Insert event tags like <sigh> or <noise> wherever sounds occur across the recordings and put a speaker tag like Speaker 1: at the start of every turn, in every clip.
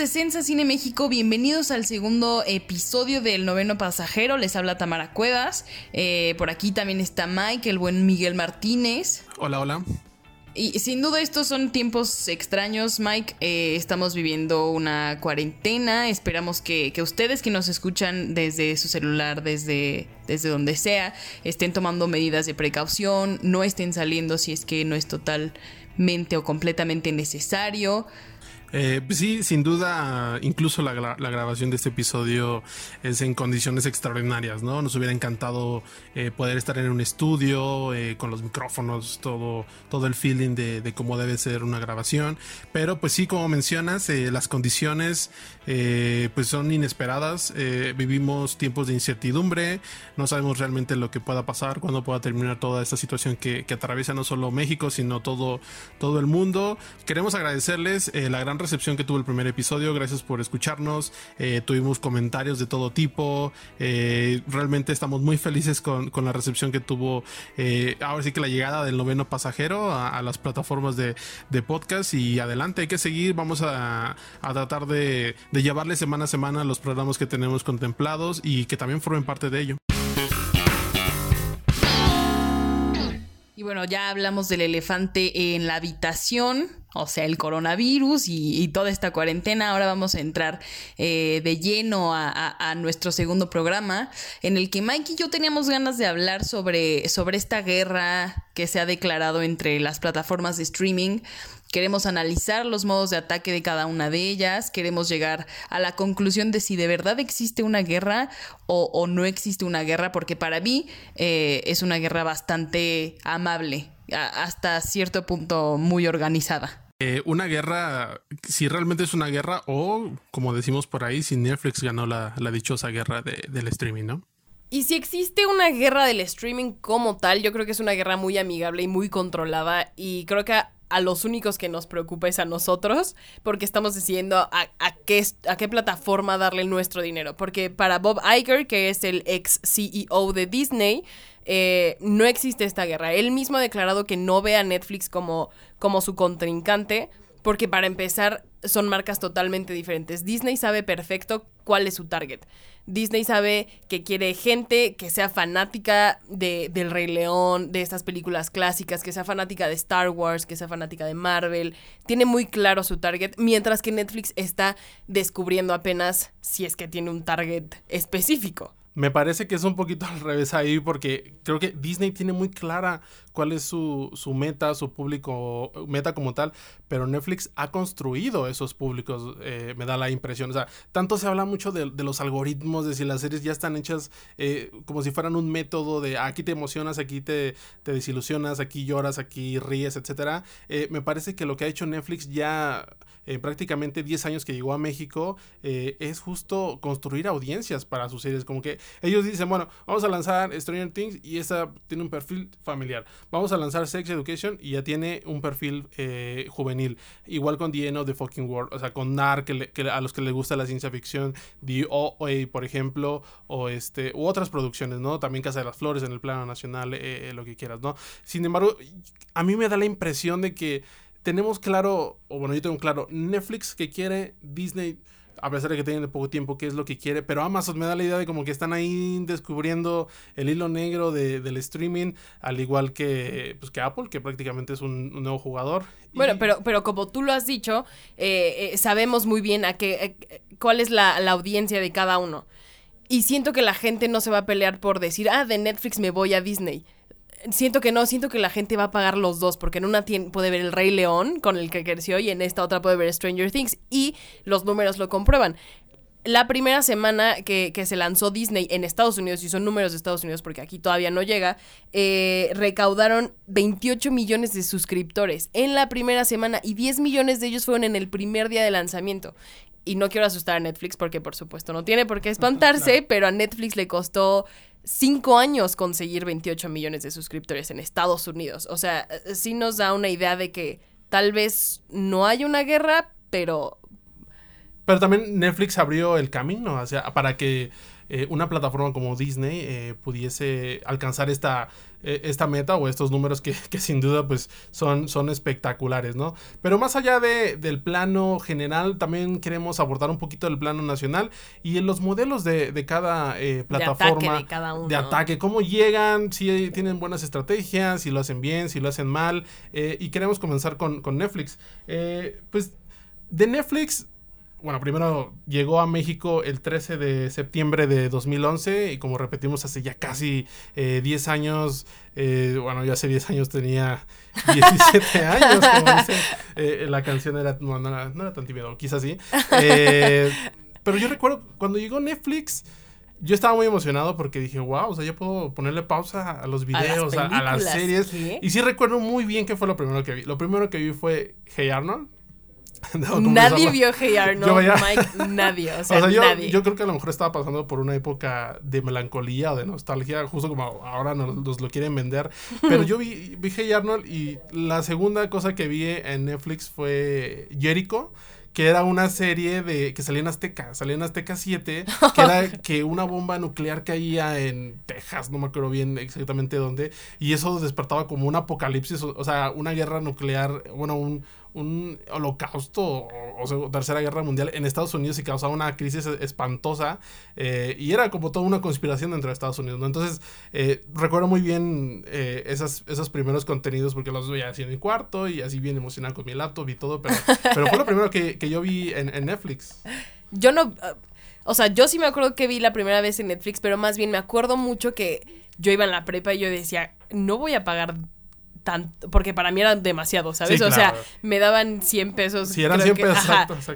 Speaker 1: De Sensa Cine México, bienvenidos al segundo episodio del noveno pasajero. Les habla Tamara Cuevas. Eh, por aquí también está Mike, el buen Miguel Martínez.
Speaker 2: Hola, hola.
Speaker 1: Y sin duda estos son tiempos extraños, Mike. Eh, estamos viviendo una cuarentena. Esperamos que, ustedes que nos escuchan desde su celular, desde, desde donde sea, estén tomando medidas de precaución, no estén saliendo si es que no es totalmente o completamente necesario.
Speaker 2: Eh, pues sí, sin duda, incluso la, grabación de este episodio es en condiciones extraordinarias, ¿no? Nos hubiera encantado eh, poder estar en un estudio eh, con los micrófonos, todo, todo el feeling de, cómo debe ser una grabación. Pero pues sí, como mencionas, las condiciones pues son inesperadas. vivimos tiempos de incertidumbre, no sabemos realmente lo que pueda pasar, cuándo pueda terminar toda esta situación que, atraviesa no solo México, sino todo, todo el mundo. Queremos agradecerles la gran recepción que tuvo el primer episodio. Gracias por escucharnos. Eh, tuvimos comentarios de todo tipo. Eh, realmente estamos muy felices con, la recepción que tuvo. Eh, ahora sí que la llegada del noveno pasajero a, las plataformas de, podcast. Y adelante, hay que seguir. Vamos a, tratar de, de llevarle semana a semana los programas que tenemos contemplados y que también formen parte de ello.
Speaker 1: Y bueno, ya hablamos del elefante en la habitación, o sea, el coronavirus y, toda esta cuarentena. Ahora vamos a entrar eh, de lleno a, nuestro segundo programa, en el que Mike y yo teníamos ganas de hablar sobre, sobre esta guerra que se ha declarado entre las plataformas de streaming Queremos analizar los modos de ataque de cada una de ellas, queremos llegar a la conclusión de si de verdad existe una guerra o, no existe una guerra, porque para mí eh, es una guerra bastante amable, hasta cierto punto muy organizada.
Speaker 2: Eh, una guerra, si realmente es una guerra o, como decimos por ahí, si Netflix ganó la, dichosa guerra del streaming, ¿no?
Speaker 1: Y si existe una guerra del streaming como tal, yo creo que es una guerra muy amigable y muy controlada y creo que a los únicos que nos preocupa es a nosotros, porque estamos decidiendo a, qué, a qué plataforma darle nuestro dinero. Porque para Bob Iger, que es el ex CEO de Disney, eh, no existe esta guerra. Él mismo ha declarado que no ve a Netflix como su contrincante, porque para empezar son marcas totalmente diferentes. Disney sabe perfecto cuál es su target. Disney sabe que quiere gente que sea fanática de, del Rey León, de estas películas clásicas, que sea fanática de Star Wars, que sea fanática de Marvel. Tiene muy claro su target, mientras que Netflix está descubriendo apenas si es que tiene un target específico.
Speaker 2: Me parece que es un poquito <laughs> al revés ahí porque creo que Disney tiene muy clara cuál es su, su, meta, su público, meta como tal, pero Netflix ha construido esos públicos, eh, me da la impresión. O sea, tanto se habla mucho de, los algoritmos, de si las series ya están hechas eh, como si fueran un método de aquí te emocionas, aquí te, te desilusionas, aquí lloras, aquí ríes, etcétera. Eh, me parece que lo que ha hecho Netflix ya prácticamente 10 años que llegó a México es justo construir audiencias para sus series, como que ellos dicen, bueno, vamos a lanzar Stranger Things y esa tiene un perfil familiar. Vamos a lanzar Sex Education y ya tiene un perfil eh, juvenil. Igual con The End of the Fucking World, o sea, con Narc, que, a los que les gusta la ciencia ficción, The OA, por ejemplo, o este, u otras producciones, ¿no? También Casa de las Flores en el plano nacional, eh, eh, lo que quieras, ¿no? Sin embargo, a mí me da la impresión de que tenemos claro, o bueno, yo tengo claro, Netflix que quiere, Disney a pesar de que tienen poco tiempo, qué es lo que quiere. Pero Amazon me da la idea de como que están ahí descubriendo el hilo negro del streaming, al igual que, pues, que Apple, que prácticamente es un, nuevo jugador.
Speaker 1: Bueno, pero, pero como tú lo has dicho, eh, eh, sabemos muy bien a qué, eh, cuál es la, la audiencia de cada uno. Y siento que la gente no se va a pelear por decir, ah, de Netflix me voy a Disney siento que no, siento que la gente va a pagar los dos, porque en una puede ver El Rey León, con el que creció, y en esta otra puede ver Stranger Things, y los números lo comprueban. La primera semana que, se lanzó Disney en Estados Unidos, y son números de Estados Unidos porque aquí todavía no llega, eh, recaudaron 28 millones de suscriptores en la primera semana y 10 millones de ellos fueron en el primer día de lanzamiento. Y no quiero asustar a Netflix porque por supuesto no tiene por qué espantarse, <laughs> pero a Netflix le costó cinco años conseguir 28 millones de suscriptores en Estados Unidos. O sea, eh, sí nos da una idea de que tal vez no hay una guerra, pero...
Speaker 2: Pero también Netflix abrió el camino hacia, para que eh, una plataforma como Disney eh, pudiese alcanzar esta, eh, esta meta o estos números que, sin duda pues son, son espectaculares, ¿no? Pero más allá de, del plano general, también queremos abordar un poquito el plano nacional y en los modelos de, cada plataforma.
Speaker 1: De, cada uno.
Speaker 2: de ataque, cómo llegan, si tienen buenas estrategias, si lo hacen bien, si lo hacen mal. y queremos comenzar con, con Netflix. pues de Netflix bueno, primero llegó a México el 13 de septiembre de 2011 y como repetimos hace ya casi 10 eh, años, eh, bueno, yo hace 10 años tenía <laughs> 17 años, como dice, eh, la canción era no, era, tan tímido, quizás sí. pero yo recuerdo cuando llegó Netflix, yo estaba muy emocionado porque dije, wow, o sea, yo puedo ponerle pausa a los videos, a las, series. Y sí recuerdo muy bien qué fue lo primero que vi. Lo primero que vi fue Hey Arnold <laughs>
Speaker 1: nadie vio Hey Arnold, Mike, nadie. O <laughs> sea,
Speaker 2: yo,
Speaker 1: nadie.
Speaker 2: yo, creo que a lo mejor estaba pasando por una época de melancolía o de nostalgia, justo como ahora nos, lo quieren vender. Pero yo vi, vi Hey Arnold y la segunda cosa que vi en Netflix fue Jericho que era una serie de que salía en Azteca, salía en Azteca 7, que era <laughs> que una bomba nuclear caía en Texas, no me acuerdo bien exactamente dónde, y eso despertaba como un apocalipsis, o sea, una guerra nuclear, bueno, un, un holocausto o, tercera guerra mundial en Estados Unidos y causaba una crisis espantosa eh, y era como toda una conspiración entre Estados Unidos, ¿no? Entonces, eh, recuerdo muy bien eh, esas, esos primeros contenidos porque los veía así en mi cuarto y así bien emocionado con mi laptop y todo, pero, <laughs> pero fue lo primero que, yo vi en, en, Netflix.
Speaker 1: Yo no, o sea, yo sí me acuerdo que vi la primera vez en Netflix, pero más bien me acuerdo mucho que yo iba en la prepa y yo decía, no voy a pagar tanto, porque para mí era demasiado, ¿sabes? O sea, me daban 100 pesos.
Speaker 2: Sí, eran 100 pesos,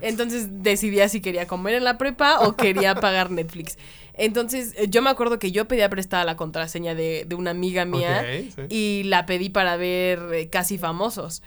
Speaker 1: Entonces decidía si quería comer en la prepa o <laughs> quería pagar Netflix. Entonces, eh, yo me acuerdo que yo pedía prestada la contraseña de, una amiga mía y la pedí para ver eh, Casi Famosos.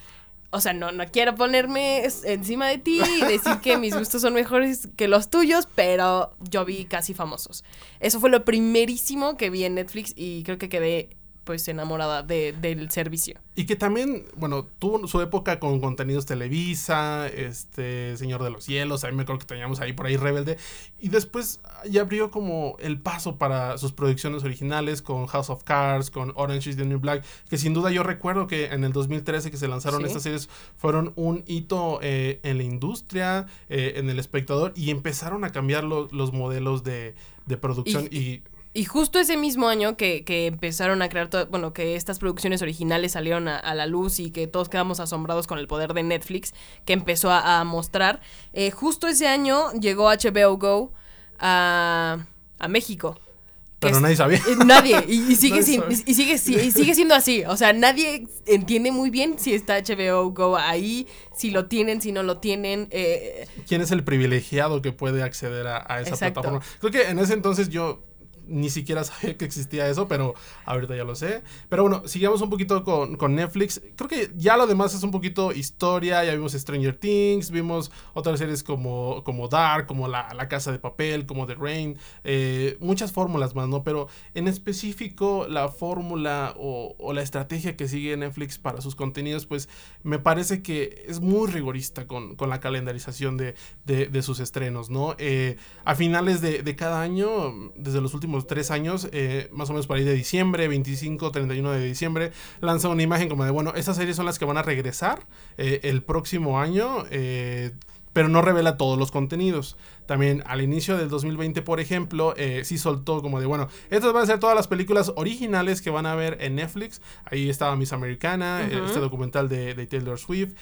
Speaker 1: O sea, no, no quiero ponerme encima de ti y decir que mis gustos son mejores que los tuyos, pero yo vi Casi Famosos. Eso fue lo primerísimo que vi en Netflix y creo que quedé pues enamorada de, del servicio.
Speaker 2: Y que también, bueno, tuvo su época con contenidos Televisa, este, Señor de los Cielos, a mí me acuerdo que teníamos ahí por ahí Rebelde, y después ya abrió como el paso para sus producciones originales con House of Cards, con Orange is the New Black, que sin duda yo recuerdo que en el 2013 que se lanzaron estas series fueron un hito eh, en la industria, eh, en el espectador, y empezaron a cambiar los modelos de, producción y
Speaker 1: y justo ese mismo año que, empezaron a crear, bueno, que estas producciones originales salieron a, la luz y que todos quedamos asombrados con el poder de Netflix que empezó a, mostrar, eh, justo ese año llegó HBO Go a, México.
Speaker 2: Pero nadie sabía.
Speaker 1: Eh, nadie. Y, <laughs> sigue y, sigue, y sigue siendo así. O sea, nadie entiende muy bien si está HBO Go ahí, si lo tienen, si no lo tienen. Eh,
Speaker 2: ¿Quién es el privilegiado que puede acceder a, a esa plataforma? Creo que en ese entonces yo ni siquiera sabía que existía eso, pero ahorita ya lo sé. Pero bueno, sigamos un poquito con, Netflix. Creo que ya lo demás es un poquito historia. Ya vimos Stranger Things, vimos otras series como, como Dark, como la, Casa de Papel, como The Rain. Eh, muchas fórmulas más, ¿no? Pero en específico la fórmula o, la estrategia que sigue Netflix para sus contenidos, pues me parece que es muy rigorista con, la calendarización de, sus estrenos, ¿no? Eh, a finales de, de cada año, desde los últimos tres años, eh, más o menos por ahí de diciembre, 25, 31 de diciembre, lanza una imagen como de, bueno, estas series son las que van a regresar eh, el próximo año. Eh, pero no revela todos los contenidos. También al inicio del 2020, por ejemplo, eh, sí soltó como de, bueno, estas van a ser todas las películas originales que van a ver en Netflix. Ahí estaba Miss Americana, este documental de, Taylor Swift,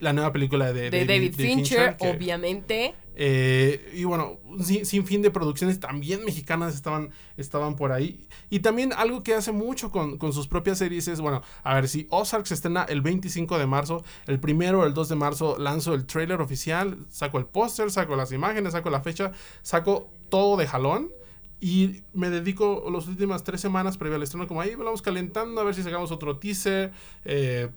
Speaker 2: la nueva película de,
Speaker 1: David, Fincher, obviamente.
Speaker 2: Eh, y bueno, sin, fin de producciones también mexicanas estaban, estaban por ahí. Y también algo que hace mucho con, sus propias series es, bueno, a ver, si Ozark se estrena el 25 de marzo, el primero o el 2 de marzo lanzo el trailer oficial, saco el póster, saco las imágenes, saco la fecha, saco todo de jalón. Y me dedico las últimas tres semanas previo al estreno, como ahí vamos calentando a ver si sacamos otro teaser, eh,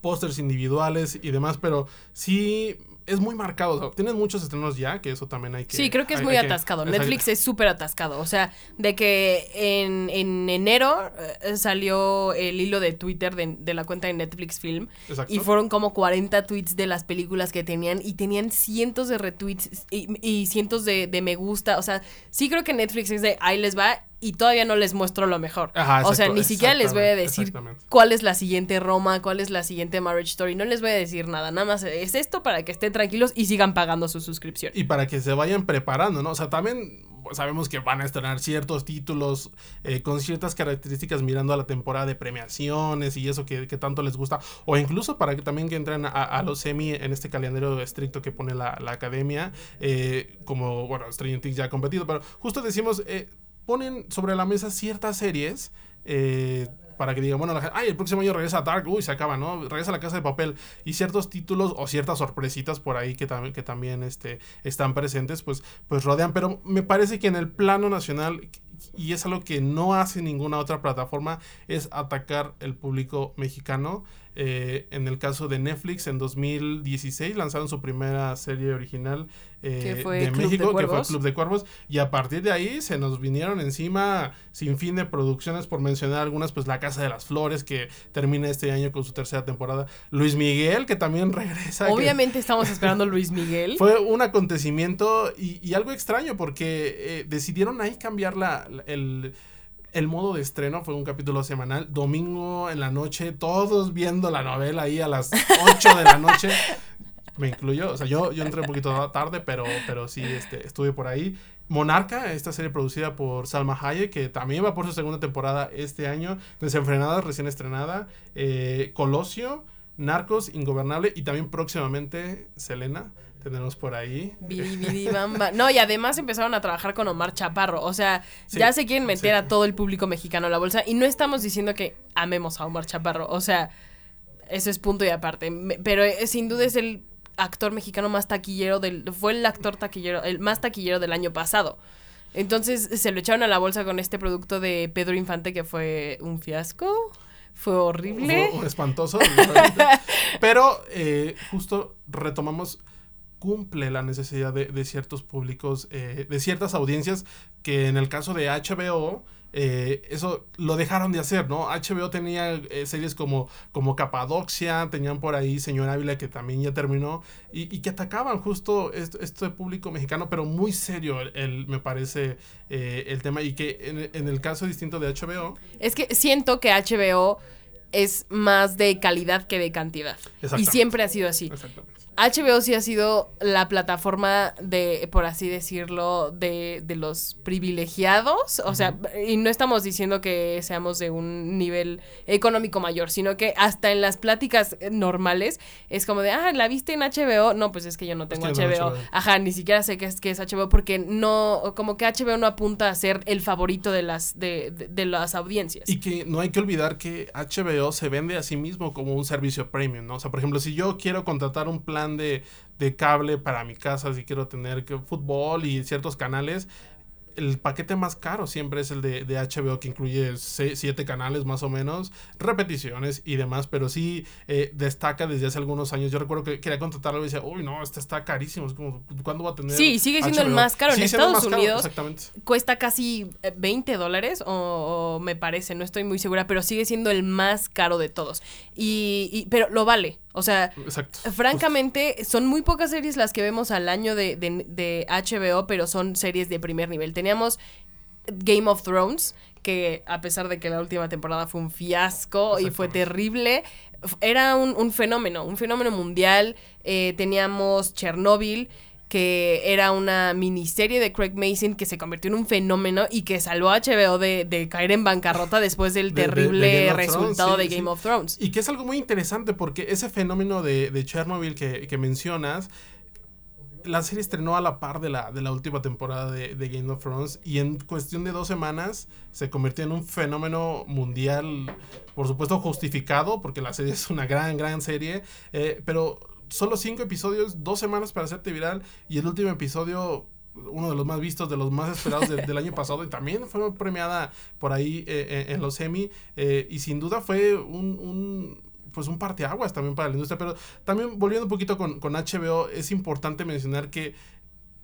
Speaker 2: pósters individuales y demás. Pero sí es muy marcado. O sea, tienes muchos estrenos ya, que eso también hay que.
Speaker 1: Sí, creo que es
Speaker 2: hay-
Speaker 1: muy
Speaker 2: hay
Speaker 1: atascado. Netflix es súper atascado. O sea, de que en, en enero eh, salió el hilo de Twitter de, de la cuenta de Netflix Film.
Speaker 2: Exacto.
Speaker 1: Y fueron como 40 tweets de las películas que tenían y tenían cientos de retweets y, y cientos de, de me gusta. O sea, sí creo que Netflix es de ahí les va y todavía no les muestro lo mejor.
Speaker 2: Ajá,
Speaker 1: o sea,
Speaker 2: exacto,
Speaker 1: ni siquiera les voy a decir cuál es la siguiente Roma, cuál es la siguiente Marriage Story. No les voy a decir nada. Nada más es esto para que estén tranquilos y sigan pagando su suscripción.
Speaker 2: Y para que se vayan preparando, ¿no? O sea, también sabemos que van a estrenar ciertos títulos eh, con ciertas características mirando a la temporada de premiaciones y eso que, que tanto les gusta. O incluso para que también que entren a, a los semi en este calendario estricto que pone la, la academia, eh, como, bueno, Stranger Things ya ha competido, pero justo decimos, eh, ponen sobre la mesa ciertas series. eh, para que digan, bueno, la ay, el próximo año regresa Dark, uy, se acaba, ¿no? Regresa la casa de papel. Y ciertos títulos o ciertas sorpresitas por ahí que, tam- que también este, están presentes, pues, pues rodean. Pero me parece que en el plano nacional, y es algo que no hace ninguna otra plataforma, es atacar el público mexicano. Eh, en el caso de Netflix, en 2016 lanzaron su primera serie original eh,
Speaker 1: fue
Speaker 2: de
Speaker 1: Club de
Speaker 2: México, que fue. Club de Cuervos, y a partir de ahí se nos vinieron encima sin fin de producciones, por mencionar algunas, pues La Casa de las Flores, que termina este año con su tercera temporada, Luis Miguel, que también regresa. que
Speaker 1: Obviamente estamos esperando Luis Miguel. <laughs>
Speaker 2: Fue un acontecimiento y, y algo extraño, porque eh, decidieron ahí cambiar la, la- el... El modo de estreno fue un capítulo semanal, domingo en la noche, todos viendo la novela ahí a las 8 de la noche. Me incluyo, o sea, yo, yo entré un poquito tarde, pero, pero sí este, estuve por ahí. Monarca, esta serie producida por Salma Hayek, que también va por su segunda temporada este año. Desenfrenada, recién estrenada. Eh, Colosio, Narcos, Ingobernable y también próximamente Selena. Tenemos por ahí.
Speaker 1: Bidi, bidi, bamba. No, y además empezaron a trabajar con Omar Chaparro. O sea,
Speaker 2: Sí,
Speaker 1: ya se quieren meter
Speaker 2: sí.
Speaker 1: a todo el público mexicano a la bolsa. Y no estamos diciendo que amemos a Omar Chaparro. O sea, eso es punto y aparte. Pero eh, sin duda es el actor mexicano más taquillero del. Fue el actor taquillero, el más taquillero del año pasado. Entonces se lo echaron a la bolsa con este producto de Pedro Infante que fue un fiasco. Fue horrible.
Speaker 2: Fue espantoso. <laughs> Pero eh, justo retomamos cumple la necesidad de, de ciertos públicos, eh, de ciertas audiencias que en el caso de HBO, eh, eso lo dejaron de hacer, ¿no? HBO tenía eh, series como, como Capadoxia, tenían por ahí Señor Ávila que también ya terminó, y, y que atacaban justo est- este, público mexicano, pero muy serio, el, el- me parece, eh, el tema, y que en, en el caso distinto de HBO,
Speaker 1: Es que siento que HBO es más de calidad que de cantidad. Y siempre ha sido así. HBO sí ha sido la plataforma de, por así decirlo, de, de los privilegiados. O sea, y no estamos diciendo que seamos de un nivel económico mayor, sino que hasta en las pláticas eh, normales es como de, ah, ¿la viste en HBO? No, pues es que yo no tengo
Speaker 2: que yo no
Speaker 1: HBO.
Speaker 2: tengo HBO.
Speaker 1: Ajá, ni siquiera sé qué es, qué es HBO porque no, como que HBO no apunta a ser el favorito de las, de, de- de las audiencias.
Speaker 2: Y que no hay que olvidar que HBO se vende a sí mismo como un servicio premium, ¿no? O sea, por ejemplo, si yo quiero contratar un plan de, de cable para mi casa, si quiero tener que, fútbol y ciertos canales, el paquete más caro siempre es el de, de HBO, que incluye siete canales más o menos, repeticiones y demás, pero sí eh, destaca desde hace algunos años. Yo recuerdo que quería contratarlo y decía, uy, no, este está carísimo, es como, ¿cuándo va a tener?
Speaker 1: Sí, sigue siendo el más caro. En Estados
Speaker 2: caro,
Speaker 1: Unidos, cuesta casi eh, 20 dólares, o, o me parece, no estoy muy segura, pero sigue siendo el más caro de todos. Y, y- pero lo vale. O sea,
Speaker 2: Exacto.
Speaker 1: francamente, son muy pocas series las que vemos al año de, de- de HBO, pero son series de primer nivel. Teníamos Game of Thrones, que a pesar de que la última temporada fue un fiasco y fue terrible, era un, un fenómeno, un fenómeno mundial. Eh, teníamos Chernobyl, que era una miniserie de Craig Mason que se convirtió en un fenómeno y que salvó a HBO de, de caer en bancarrota después del
Speaker 2: De- <laughs> de- de
Speaker 1: terrible
Speaker 2: Thrones,
Speaker 1: resultado
Speaker 2: sí,
Speaker 1: de
Speaker 2: sí.
Speaker 1: Game of Thrones.
Speaker 2: Y que es algo muy interesante porque ese fenómeno de, de Chernobyl que, que mencionas, la serie estrenó a la par de la, de la última temporada de, de Game of Thrones y en cuestión de dos semanas se convirtió en un fenómeno mundial, por supuesto justificado, porque la serie es una gran, gran serie, eh, pero solo cinco episodios, dos semanas para hacerte viral y el último episodio uno de los más vistos, de los más esperados de- del año pasado y también fue premiada por ahí eh, eh, en los Emmy eh, y sin duda fue un, un- pues un parteaguas también para la industria. Pero también volviendo un poquito con, con HBO, es importante mencionar que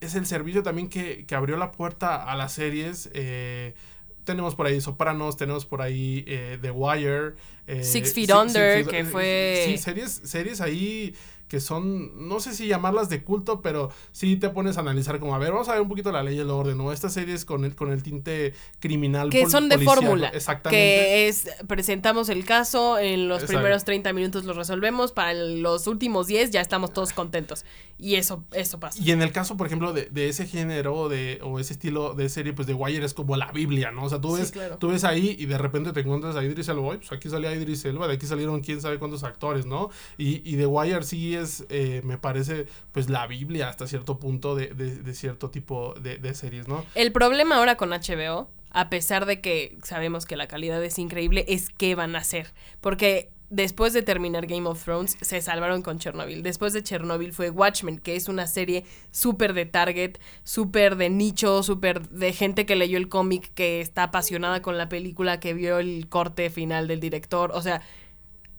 Speaker 2: es el servicio también que, que abrió la puerta a las series. Eh, tenemos por ahí Sopranos, tenemos por ahí eh, The Wire.
Speaker 1: Eh, Six Feet Under, que fue...
Speaker 2: Sí, series, series ahí que son, no sé si llamarlas de culto, pero sí te pones a analizar como, a ver, vamos a ver un poquito la ley y el orden, ¿no? Estas series con el, con el tinte criminal.
Speaker 1: Que son de fórmula. Exactamente. Que es, presentamos el caso, en los primeros 30 minutos lo resolvemos, para los últimos 10 ya estamos todos contentos. Y eso, eso pasa.
Speaker 2: Y en el caso, por ejemplo, de, de ese género de, o ese estilo de serie, pues de Wire es como la Biblia, ¿no? O sea, tú ves, tú ves ahí y de repente te encuentras a Idris Elba, pues aquí salía Idris Elba, de aquí salieron quién sabe cuántos actores, ¿no? Y, y The Wire sí es, eh, me parece, pues la Biblia hasta cierto punto de, de, cierto tipo de, de, series, ¿no?
Speaker 1: El problema ahora con HBO, a pesar de que sabemos que la calidad es increíble, es qué van a hacer. Porque después de terminar Game of Thrones, se salvaron con Chernobyl. Después de Chernobyl fue Watchmen, que es una serie súper de target, súper de nicho, súper de gente que leyó el cómic, que está apasionada con la película, que vio el corte final del director. O sea,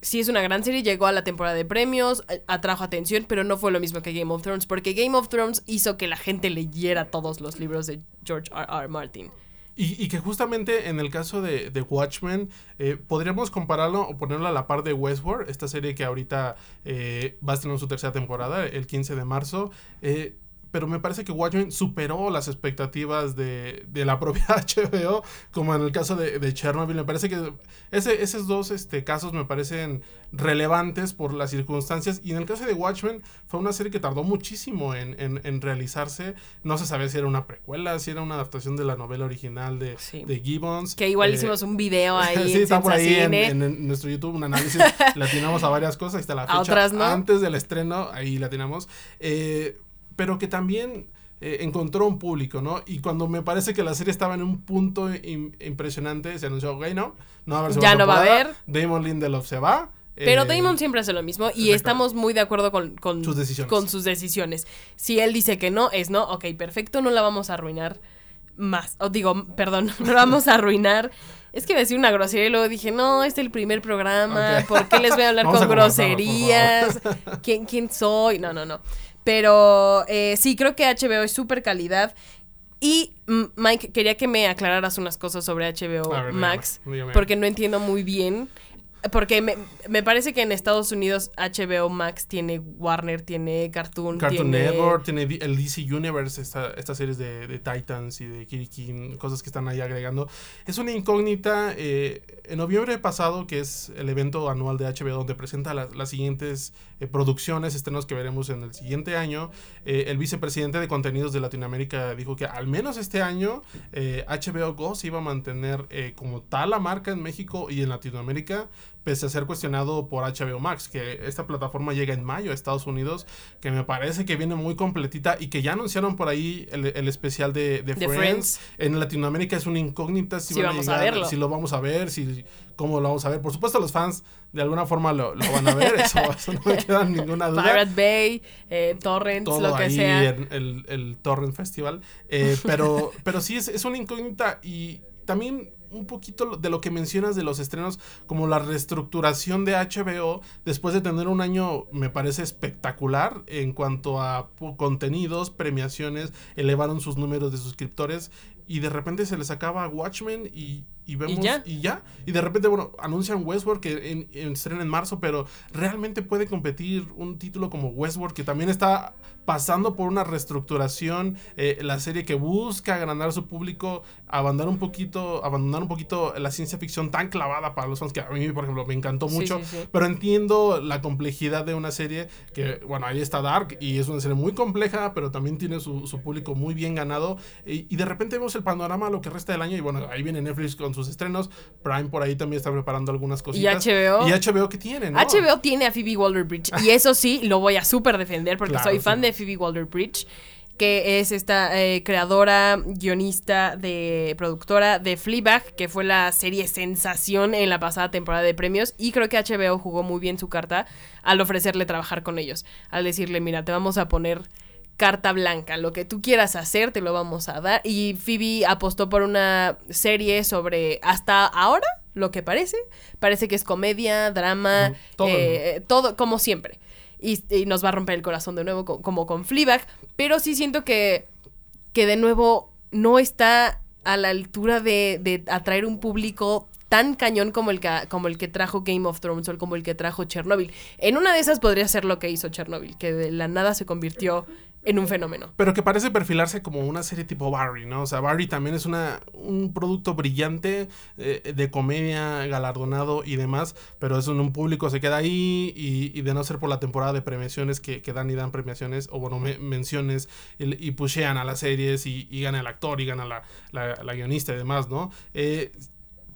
Speaker 1: sí es una gran serie, llegó a la temporada de premios, atrajo atención, pero no fue lo mismo que Game of Thrones, porque Game of Thrones hizo que la gente leyera todos los libros de George R. R. Martin.
Speaker 2: Y, que justamente en el caso de, de Watchmen, eh, podríamos compararlo o ponerlo a la par de Westworld, esta serie que ahorita eh, va a estrenar su tercera temporada, el 15 de marzo. Eh, pero me parece que Watchmen superó las expectativas de, de la propia <laughs> HBO, como en el caso de, de Chernobyl. Me parece que ese, esos dos este, casos me parecen relevantes por las circunstancias. Y en el caso de Watchmen, fue una serie que tardó muchísimo en, en, realizarse. No se sabía si era una precuela, si era una adaptación de la novela original de, de Gibbons.
Speaker 1: Que igual eh, hicimos un video <laughs> ahí.
Speaker 2: sí, está por ahí en, nuestro YouTube, un análisis. <laughs> latinamos a varias cosas. Ahí está la fecha. otras no. Antes del estreno, ahí latinamos. Eh, pero que también eh, encontró un público, ¿no? Y cuando me parece que la serie estaba en un punto impresionante, se anunció, ok, no, no va a haber
Speaker 1: Ya no va a haber.
Speaker 2: Damon Lindelof se va.
Speaker 1: Pero eh, Damon siempre hace lo mismo y estamos muy de acuerdo con, con, sus decisiones. con sus decisiones. Si él dice que no, es no, ok, perfecto, no la vamos a arruinar más. O digo, perdón, <laughs> no la vamos a arruinar. Es que me decía una grosería y luego dije, no, este es el primer programa, ¿por qué les voy a hablar <laughs> con groserías? ¿Quién, ¿Quién soy? No, no, no. Pero eh, sí, creo que HBO es súper calidad. Y mm, Mike, quería que me aclararas unas cosas sobre HBO Max, porque no entiendo muy bien. Porque me, me, parece que en Estados Unidos HBO Max tiene Warner, tiene Cartoon.
Speaker 2: Cartoon Network, tiene el DC Universe, esta, estas series de, de, Titans y de Kirikin, cosas que están ahí agregando. Es una incógnita. Eh, en noviembre pasado, que es el evento anual de HBO donde presenta las siguientes eh, producciones, estrenos que veremos en el siguiente año, eh, el vicepresidente de contenidos de Latinoamérica dijo que al menos este año HBO Go se iba a mantener como tal la marca en México y en Latinoamérica pese a ser cuestionado por HBO Max, que esta plataforma llega en mayo a Estados Unidos, que me parece que viene muy completita y que ya anunciaron por ahí el, especial de, Friends. En Latinoamérica es una incógnita si, vamos a, verlo. si lo vamos a ver, si cómo lo vamos a ver. Por supuesto los fans de alguna forma lo, van a ver, <laughs> eso, no me queda ninguna duda.
Speaker 1: Pirate Bay, eh, Torrents, lo que sea.
Speaker 2: El, el, Torrent Festival. Eh, pero, pero sí es, es una incógnita y también un poquito de lo que mencionas de los estrenos, como la reestructuración de HBO, después de tener un año, me parece espectacular en cuanto a contenidos, premiaciones, elevaron sus números de suscriptores y de repente se les acaba Watchmen y y vemos ¿Y ya? y de repente bueno anuncian Westworld que en, estrena en marzo pero realmente puede competir un título como Westworld que también está pasando por una reestructuración eh, la serie que busca agrandar su público abandonar un poquito abandonar un poquito la ciencia ficción tan clavada para los fans que a mí por ejemplo me encantó mucho. pero entiendo la complejidad de una serie que bueno ahí está Dark y es una serie muy compleja pero también tiene su, público muy bien ganado. Y, y de repente vemos el panorama lo que resta del año y bueno ahí viene Netflix con sus estrenos. Prime por ahí también está preparando algunas cositas.
Speaker 1: Y HBO.
Speaker 2: Y HBO que tiene, ¿no?
Speaker 1: HBO tiene a Phoebe Waller-Bridge. y eso sí, lo voy a súper defender porque soy fan de Phoebe Waller-Bridge que es esta eh, creadora, guionista, de productora de Fleabag, que fue la serie sensación en la pasada temporada de premios. Y creo que HBO jugó muy bien su carta al ofrecerle trabajar con ellos. Al decirle, mira, te vamos a poner carta blanca. Lo que tú quieras hacer, te lo vamos a dar. Y Phoebe apostó por una serie sobre, hasta ahora, lo que parece. Parece que es comedia, drama,
Speaker 2: todo.
Speaker 1: eh, todo como siempre. Y, y nos va a romper el corazón de nuevo co- como con Fleabag. Pero sí siento que, que de nuevo no está a la altura de, de atraer un público tan cañón como el, que, como el que trajo Game of Thrones o como el que trajo Chernobyl. En una de esas podría ser lo que hizo Chernobyl, que de la nada se convirtió en un fenómeno.
Speaker 2: Pero que parece perfilarse como una serie tipo Barry, ¿no? O sea, Barry también es una, un producto brillante eh, de comedia, galardonado y demás, pero es un, un público, se queda ahí y, y de no ser por la temporada de premiaciones que, que dan y dan premiaciones, o bueno, me- menciones, y, y pushean a las series y, gana el actor y gana la, la, guionista y demás, ¿no? Eh,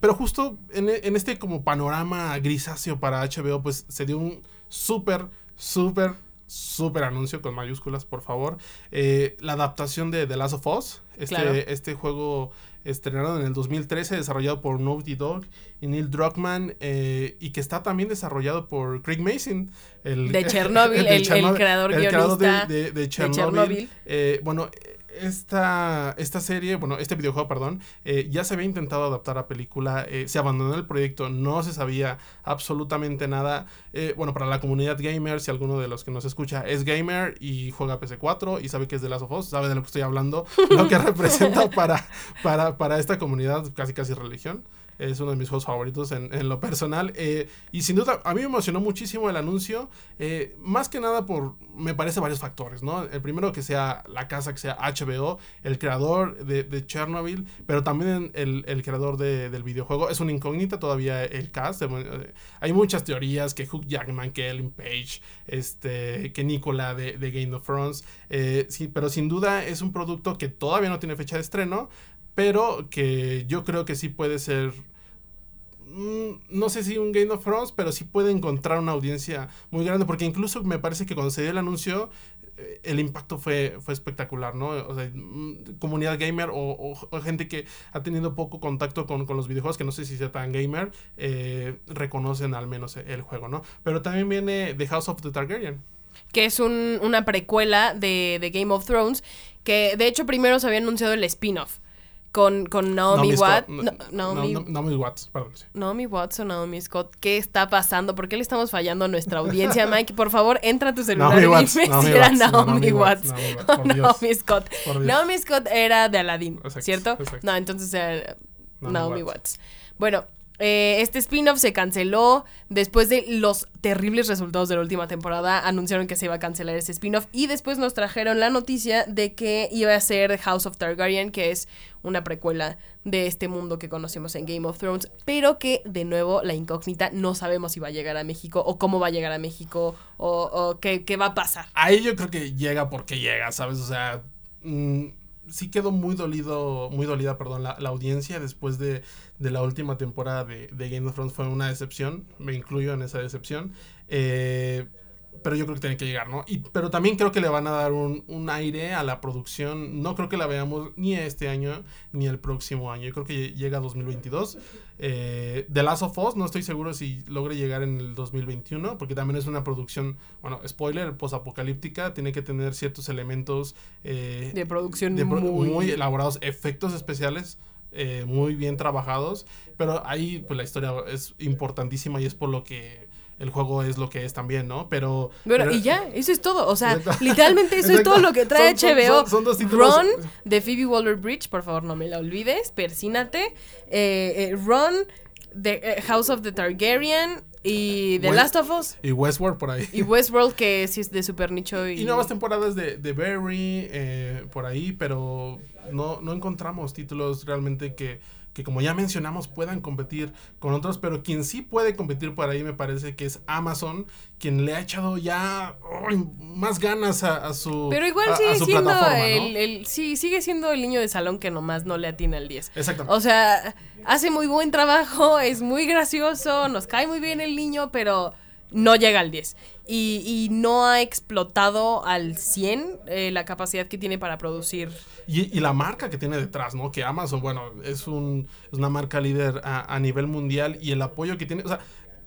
Speaker 2: pero justo en, en este como panorama grisáceo para HBO, pues se dio un súper, súper, súper anuncio con mayúsculas, por favor. Eh, la adaptación de The Last of Us, este,
Speaker 1: Claro.
Speaker 2: este juego estrenado en el 2013, desarrollado por Naughty Dog y Neil Druckmann, eh, y que está también desarrollado por Craig Mason, el
Speaker 1: De <laughs> Chernobyl, el- el creador
Speaker 2: el
Speaker 1: guionista
Speaker 2: de, de- de Chernobyl.
Speaker 1: Chernobyl.
Speaker 2: Eh, bueno, esta, esta serie, bueno, este videojuego, perdón, eh, ya se había intentado adaptar a película, eh, se abandonó el proyecto, no se sabía absolutamente nada. Eh, bueno, para la comunidad gamer, si alguno de los que nos escucha es gamer y juega PC4 y sabe que es de Last of Us, sabe de lo que estoy hablando, <laughs> lo que representa para, para, para esta comunidad, casi casi religión. Es uno de mis juegos favoritos en, en lo personal. eh, y sin duda, a mí me emocionó muchísimo el anuncio. eh, más que nada por, me parece, varios factores, ¿no? El primero que sea la casa, que sea HBO, el creador de, Chernobyl, pero también el, el creador de- del videojuego. Es una incógnita todavía el cast. eh, hay muchas teorías que Hugh Jackman, que Ellen Page, este, que Nicola de, Game of Thrones. pero sin duda es un producto que todavía no tiene fecha de estreno, pero que yo creo que sí puede ser no sé si un Game of Thrones, pero sí puede encontrar una audiencia muy grande, porque incluso me parece que cuando se dio el anuncio, eh, el impacto fue, fue espectacular, ¿no? O sea, mm, comunidad gamer o, o- o gente que ha tenido poco contacto con, con los videojuegos, que no sé si sea tan gamer, eh, reconocen al menos el juego, ¿no? Pero también viene The House of the Targaryen.
Speaker 1: que es un- una precuela de, de Game of Thrones, que de hecho primero se había anunciado el spin-off con, con Naomi,
Speaker 2: Scott-
Speaker 1: Watts. No, Naomi,
Speaker 2: no- no- Naomi Watts, perdón. sí.
Speaker 1: Naomi Watts o Naomi Scott. ¿Qué está pasando? ¿Por qué le estamos fallando a nuestra audiencia, Mike? Por favor, entra a tu celular
Speaker 2: Naomi
Speaker 1: y
Speaker 2: Watts,
Speaker 1: dime
Speaker 2: Naomi
Speaker 1: si era
Speaker 2: Watts,
Speaker 1: Naomi,
Speaker 2: Naomi
Speaker 1: Watts,
Speaker 2: Naomi <laughs>
Speaker 1: o
Speaker 2: Dios.
Speaker 1: Naomi Scott. Naomi Scott era de Aladdin,
Speaker 2: Exacto,
Speaker 1: ¿cierto?
Speaker 2: exacto.
Speaker 1: No, entonces era
Speaker 2: Naomi
Speaker 1: Naomi.
Speaker 2: Watts.
Speaker 1: Bueno, eh, este spin-off se canceló después de los terribles resultados de la última temporada. Anunciaron que se iba a cancelar ese spin-off y después nos trajeron la noticia de que iba a ser House of Targaryen, que es una precuela de este mundo que conocemos en Game of Thrones, pero que de nuevo la incógnita no sabemos si va a llegar a México o cómo va a llegar a México o, qué, qué va a pasar.
Speaker 2: Ahí yo creo que llega porque llega, ¿sabes? O sea, mm, sí quedó muy dolido, muy dolida, perdón, la, la audiencia después de, de la última temporada de, de Game of Thrones. Fue una decepción, me incluyo en esa decepción. Eh, pero yo creo que tiene que llegar, ¿no? Y, pero también creo que le van a dar un, un aire a la producción. No creo que la veamos ni este año ni el próximo año. Yo creo que llega a 2022. Eh, The Last of Us, no estoy seguro si logre llegar en el 2021, porque también es una producción, bueno, spoiler, posapocalíptica. Tiene que tener ciertos elementos eh,
Speaker 1: De producción
Speaker 2: de pro-
Speaker 1: muy...
Speaker 2: muy elaborados, efectos especiales eh, muy bien trabajados, pero ahí pues la historia es importantísima y es por lo que el juego es lo que es también, ¿no? Pero...
Speaker 1: Bueno,
Speaker 2: pero-
Speaker 1: y ya, eso es todo. O sea,
Speaker 2: Exacto.
Speaker 1: literalmente eso es todo lo que trae
Speaker 2: Son-
Speaker 1: HBO.
Speaker 2: son- son dos títulos-
Speaker 1: Ron de Phoebe Waller Bridge, por favor, no me la olvides. Persínate. Eh, eh, Ron de eh, House of the Targaryen y The
Speaker 2: West-
Speaker 1: Last of Us.
Speaker 2: Y Westworld por ahí.
Speaker 1: Y Westworld, que sí es de super nicho. <laughs> Y,
Speaker 2: Y nuevas temporadas de, de Barry eh, por ahí, pero no, no encontramos títulos realmente que, que, como ya mencionamos, puedan competir con otros. Pero quien sí puede competir por ahí me parece que es Amazon, quien le ha echado ya más ganas a, a su
Speaker 1: Pero igual
Speaker 2: a- a
Speaker 1: sigue
Speaker 2: su
Speaker 1: siendo el, el- sí, sigue siendo el niño de salón que nomás no le atina el 10.
Speaker 2: Exactamente.
Speaker 1: O sea, hace muy buen trabajo, es muy gracioso, nos cae muy bien el niño, pero no llega al 10. Y, y no ha explotado al 100 eh, la capacidad que tiene para producir.
Speaker 2: Y, la marca que tiene detrás, ¿no? Que Amazon, bueno, es, un, es una marca líder a, a nivel mundial y el apoyo que tiene, o sea,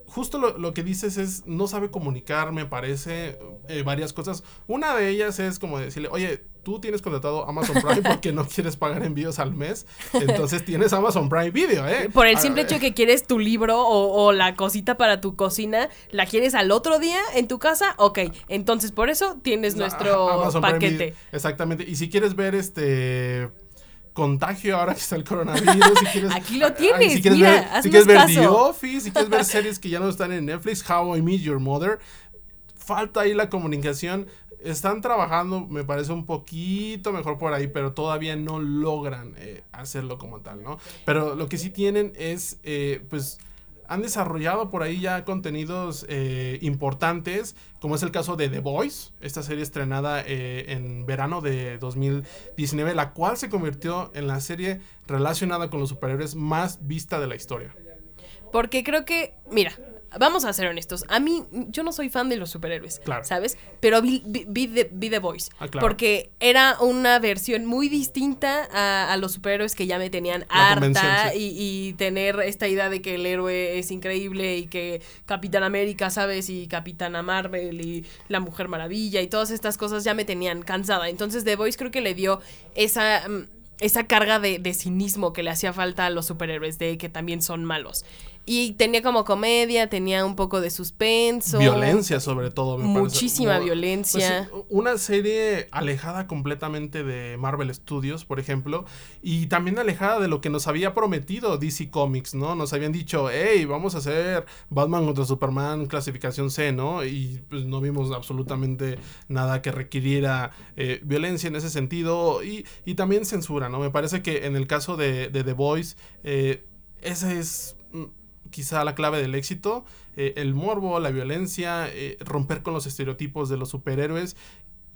Speaker 2: justo lo, lo que dices es, no sabe comunicar, me parece, eh, varias cosas. Una de ellas es como decirle, oye, tú tienes contratado Amazon Prime <laughs> porque no quieres pagar envíos al mes, entonces tienes Amazon Prime Video, ¿eh?
Speaker 1: Por el simple hecho de que quieres tu libro o, la cosita para tu cocina, ¿la quieres al otro día en tu casa? Ok, entonces por eso tienes nuestro paquete.
Speaker 2: exactamente. Y si quieres ver este contagio ahora que está el coronavirus. Si quieres, <laughs>
Speaker 1: Aquí lo tienes. Si quieres, ver,
Speaker 2: si quieres ver The Office, si quieres ver series que ya no están en Netflix, How I Meet Your Mother. Falta ahí la comunicación. Están trabajando, me parece un poquito mejor por ahí, pero todavía no logran eh, hacerlo como tal, ¿no? Pero lo que sí tienen es, eh, pues, han desarrollado por ahí ya contenidos eh, importantes, como es el caso de The Voice, esta serie estrenada eh, en verano de 2019, la cual se convirtió en la serie relacionada con los superhéroes más vista de la historia.
Speaker 1: Porque creo que, mira, vamos a ser honestos. A mí, yo no soy fan de los superhéroes, ¿sabes? Pero vi, vi, The, Voice. Ah, porque era una versión muy distinta a, los superhéroes que ya me tenían harta y, tener esta idea de que el héroe es increíble y que Capitán América, ¿sabes? Y Capitana Marvel y la Mujer Maravilla y todas estas cosas ya me tenían cansada. Entonces The Voice creo que le dio esa mm, esa carga de, de, cinismo que le hacía falta a los superhéroes, de que también son malos. Y tenía como comedia, tenía un poco de suspenso.
Speaker 2: Violencia sobre todo,
Speaker 1: me Muchísima violencia.
Speaker 2: Pues, una serie alejada completamente de Marvel Studios, por ejemplo, y también alejada de lo que nos había prometido DC Comics, ¿no? Nos habían dicho, hey, vamos a hacer Batman contra Superman clasificación C, ¿no? Y pues no vimos absolutamente nada que requiriera eh, violencia en ese sentido y, y, también censura, ¿no? Me parece que en el caso de, de The Voice, eh, ese es mm, quizá la clave del éxito, eh, el morbo, la violencia, eh, romper con los estereotipos de los superhéroes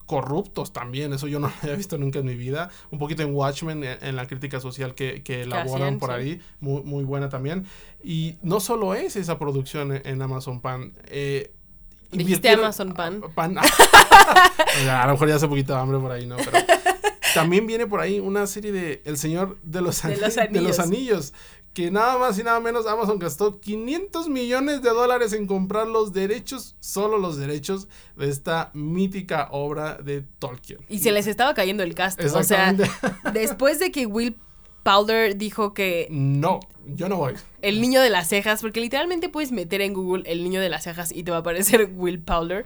Speaker 2: corruptos también, eso yo no <laughs> lo había visto nunca en mi vida. Un poquito en Watchmen, eh, en, la crítica social que, elaboran por ahí, muy, muy, buena también. Y no solo es esa producción en, Amazon Pan. Eh,
Speaker 1: ¿Dijiste Amazon Pan? <laughs>
Speaker 2: Pan. <laughs> a lo mejor ya hace un poquito de hambre por ahí, ¿no? Pero también viene por ahí una serie de El Señor de los, de los, de los Anillos que nada más y nada menos Amazon gastó 500 millones de dólares en comprar los derechos, solo los derechos de esta mítica obra de Tolkien.
Speaker 1: Y se les estaba cayendo el cast. O sea, <laughs> después de que Will Powder dijo que...
Speaker 2: No, yo no voy.
Speaker 1: El niño de las cejas, porque literalmente puedes meter en Google el niño de las cejas y te va a aparecer <laughs> Will Powder.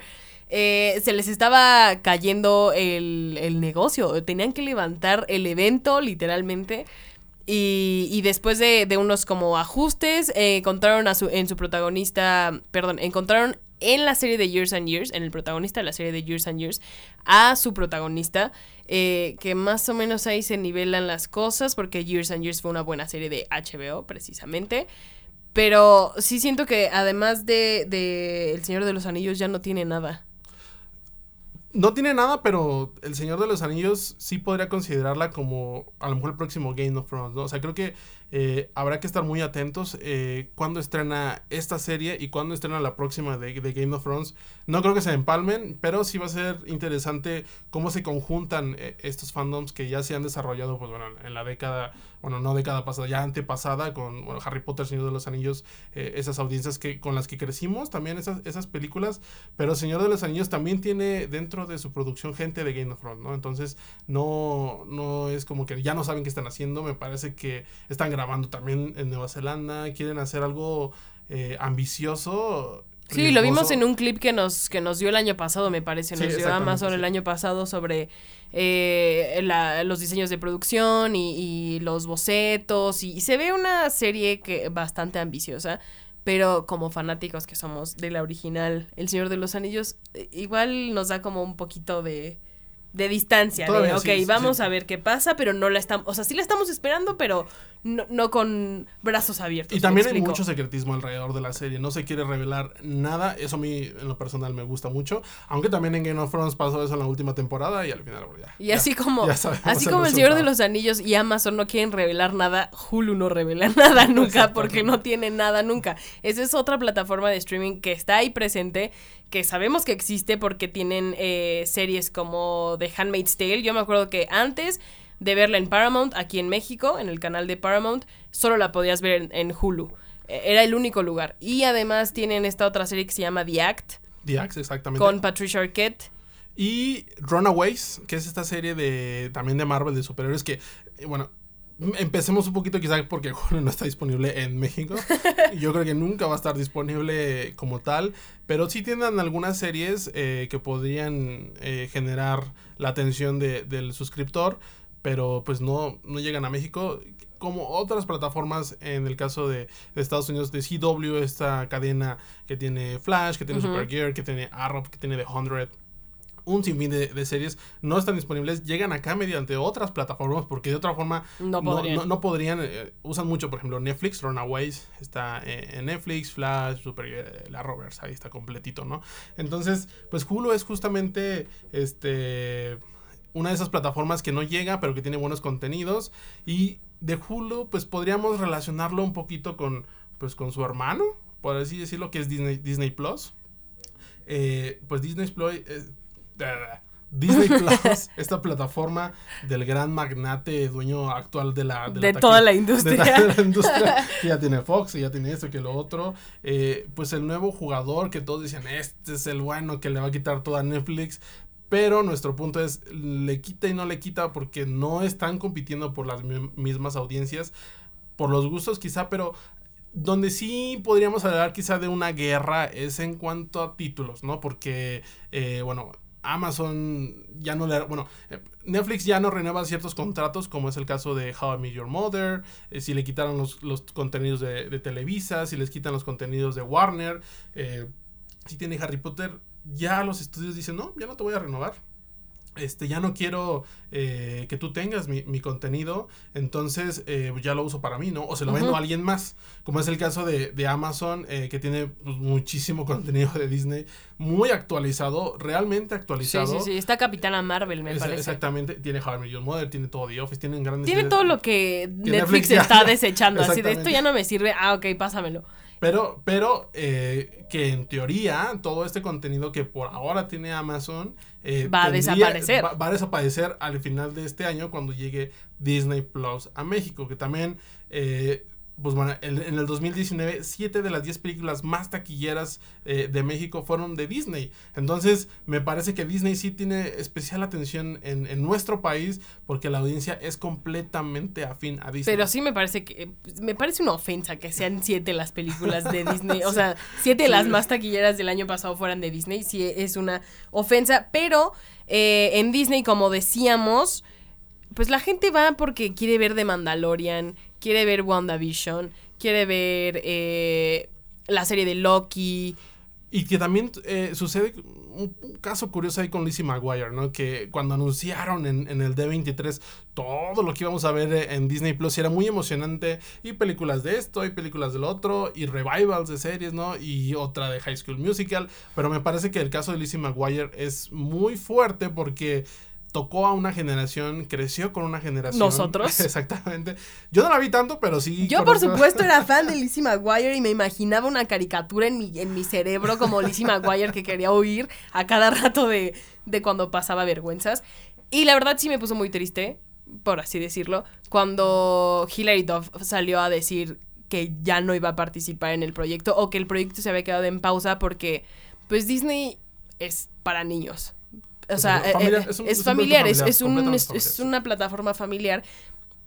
Speaker 1: Eh, se les estaba cayendo el, el negocio. Tenían que levantar el evento, literalmente. Y, después de, unos como ajustes, eh, encontraron a su, en su protagonista, perdón, encontraron en la serie de Years and Years, en el protagonista de la serie de Years and Years, a su protagonista, eh, que más o menos ahí se nivelan las cosas, porque Years and Years fue una buena serie de HBO, precisamente. Pero sí siento que además de, de El Señor de los Anillos ya no tiene nada.
Speaker 2: No tiene nada, pero El Señor de los Anillos sí podría considerarla como a lo mejor el próximo Game of Thrones, ¿no? O sea, creo que eh, habrá que estar muy atentos eh, cuando estrena esta serie y cuando estrena la próxima de, Game of Thrones. No creo que se empalmen, pero sí va a ser interesante cómo se conjuntan eh, estos fandoms que ya se han desarrollado, pues bueno, en la década, bueno, no década pasada, ya antepasada con Harry Potter, Señor de los Anillos, esas audiencias que con las que crecimos, también esas, esas películas, pero Señor de los Anillos también tiene dentro de su producción gente de Game of Thrones, ¿no? Entonces, no, no es como que ya no saben qué están haciendo, me parece que están grabando grabando también en Nueva Zelanda, quieren hacer algo eh, ambicioso.
Speaker 1: Sí, lo vimos en un clip que nos, que nos dio el año pasado, me parece. Nos dio Amazon el año pasado sobre eh, los diseños de producción y, los bocetos. Y, se ve una serie que bastante ambiciosa. Pero como fanáticos que somos de la original El Señor de los Anillos, eh, igual nos da como un poquito de de distancia, de, ok, vamos a ver qué pasa, pero no la estamos, o sea, sí la estamos esperando, pero no, con brazos abiertos.
Speaker 2: Y también hay mucho secretismo alrededor de la serie, no se quiere revelar nada, eso a mí en lo personal me gusta mucho, aunque también en Game of Thrones pasó eso en la última temporada y al final ya.
Speaker 1: Y así como así como el Señor de los Anillos y Amazon no quieren revelar nada, Hulu no revela <laughs> nada nunca porque no tiene nada nunca. Esa es otra plataforma de streaming que está ahí presente que sabemos que existe porque tienen eh, series como The Handmaid's Tale. Yo me acuerdo que antes de verla en Paramount, aquí en México, en el canal de Paramount, solo la podías ver en, Hulu. E, era el único lugar. Y además tienen esta otra serie que se llama The Act.
Speaker 2: The Act, exactamente.
Speaker 1: Con Patricia Arquette.
Speaker 2: Y Runaways, que es esta serie de también de Marvel de superhéroes que, eh, bueno, empecemos un poquito quizá porque no está disponible en México. <laughs> Yo creo que nunca va a estar disponible como tal, pero sí tienen algunas series eh, que podrían eh, generar la atención de, del suscriptor, pero pues no, no llegan a México como otras plataformas en el caso de, Estados Unidos de CW, esta cadena que tiene Flash, que tiene Supergear, que tiene Arrow, que tiene The Hundred un sinfín de, series no están disponibles, llegan acá mediante otras plataformas porque de otra forma no podrían, eh, usan mucho, por ejemplo, Netflix, Runaways está en Netflix, Flash, Super, eh, la Rovers, ahí está completito, ¿no? Entonces, pues Hulu es justamente este una de esas plataformas que no llega, pero que tiene buenos contenidos y de Hulu, pues podríamos relacionarlo un poquito con, pues con su hermano, por así decirlo, que es Disney, Disney Plus. Eh, pues Disney Plus, <laughs> Disney Plus, esta plataforma del gran magnate dueño actual de la...
Speaker 1: De, toda la industria.
Speaker 2: De, la industria, <laughs> <laughs> que ya tiene Fox, y ya tiene esto, que lo otro. Eh, pues el nuevo jugador que todos dicen, este es el bueno que le va a quitar toda Netflix. Pero nuestro punto es, le quita y no le quita porque no están compitiendo por las mismas audiencias, por los gustos quizá, pero donde sí podríamos hablar quizá de una guerra es en cuanto a títulos, ¿no? Porque, eh, bueno, Amazon ya no le... Bueno, eh, Netflix ya no renueva ciertos contratos, como es el caso de How I Met Your Mother, eh, si le quitaron los, contenidos de, Televisa, si les quitan los contenidos de Warner, eh, si tiene Harry Potter, ya los estudios dicen, no, ya no te voy a renovar este, ya no quiero eh, que tú tengas mi, contenido, entonces eh, ya lo uso para mí, ¿no? O se lo vendo a alguien más, como es el caso de, Amazon, eh, que tiene pues, muchísimo <laughs> contenido de Disney, muy actualizado, realmente actualizado.
Speaker 1: Sí, sí, sí, está Capitana Marvel, me parece.
Speaker 2: Exactamente, tiene How I Mother, tiene todo The Office, tienen grandes...
Speaker 1: Tiene todo lo que, Netflix, está <laughs> desechando, así de esto ya no me sirve, ah, ok, pásamelo.
Speaker 2: Pero, pero que en teoría todo este contenido que por ahora tiene Amazon
Speaker 1: eh, va a desaparecer.
Speaker 2: Va, a desaparecer al final de este año cuando llegue Disney Plus a México, que también eh, pues bueno, en, el 2019, siete de las 10 películas más taquilleras eh, de México fueron de Disney. Entonces, me parece que Disney sí tiene especial atención en, nuestro país porque la audiencia es completamente afín a Disney.
Speaker 1: Pero sí me parece que, me parece una ofensa que sean siete las películas de Disney. O <laughs> sea, siete de las más taquilleras del año pasado fueran de Disney. Sí es una ofensa, pero eh, en Disney, como decíamos, pues la gente va porque quiere ver The Mandalorian, quiere ver WandaVision, quiere ver eh, la serie de Loki.
Speaker 2: Y que también eh, sucede un, caso curioso ahí con Lizzie McGuire, ¿no? Que cuando anunciaron en, el D23 todo lo que íbamos a ver en Disney Plus era muy emocionante. Y películas de esto, y películas del otro, y revivals de series, ¿no? Y otra de High School Musical. Pero me parece que el caso de Lizzie McGuire es muy fuerte porque tocó a una generación, creció con una generación.
Speaker 1: Nosotros. <laughs>
Speaker 2: Exactamente. Yo no la vi tanto, pero sí.
Speaker 1: Yo, por supuesto, era fan de <laughs> Lizzie McGuire y me imaginaba una caricatura en mi, en mi cerebro como Lizzie McGuire que quería huir a cada rato de, de cuando pasaba vergüenzas. Y la verdad sí me puso muy triste, por así decirlo, cuando Hilary Duff salió a decir que ya no iba a participar en el proyecto o que el proyecto se había quedado en pausa porque, pues, Disney es para niños o sea, es, familiar, es, es, una plataforma familiar.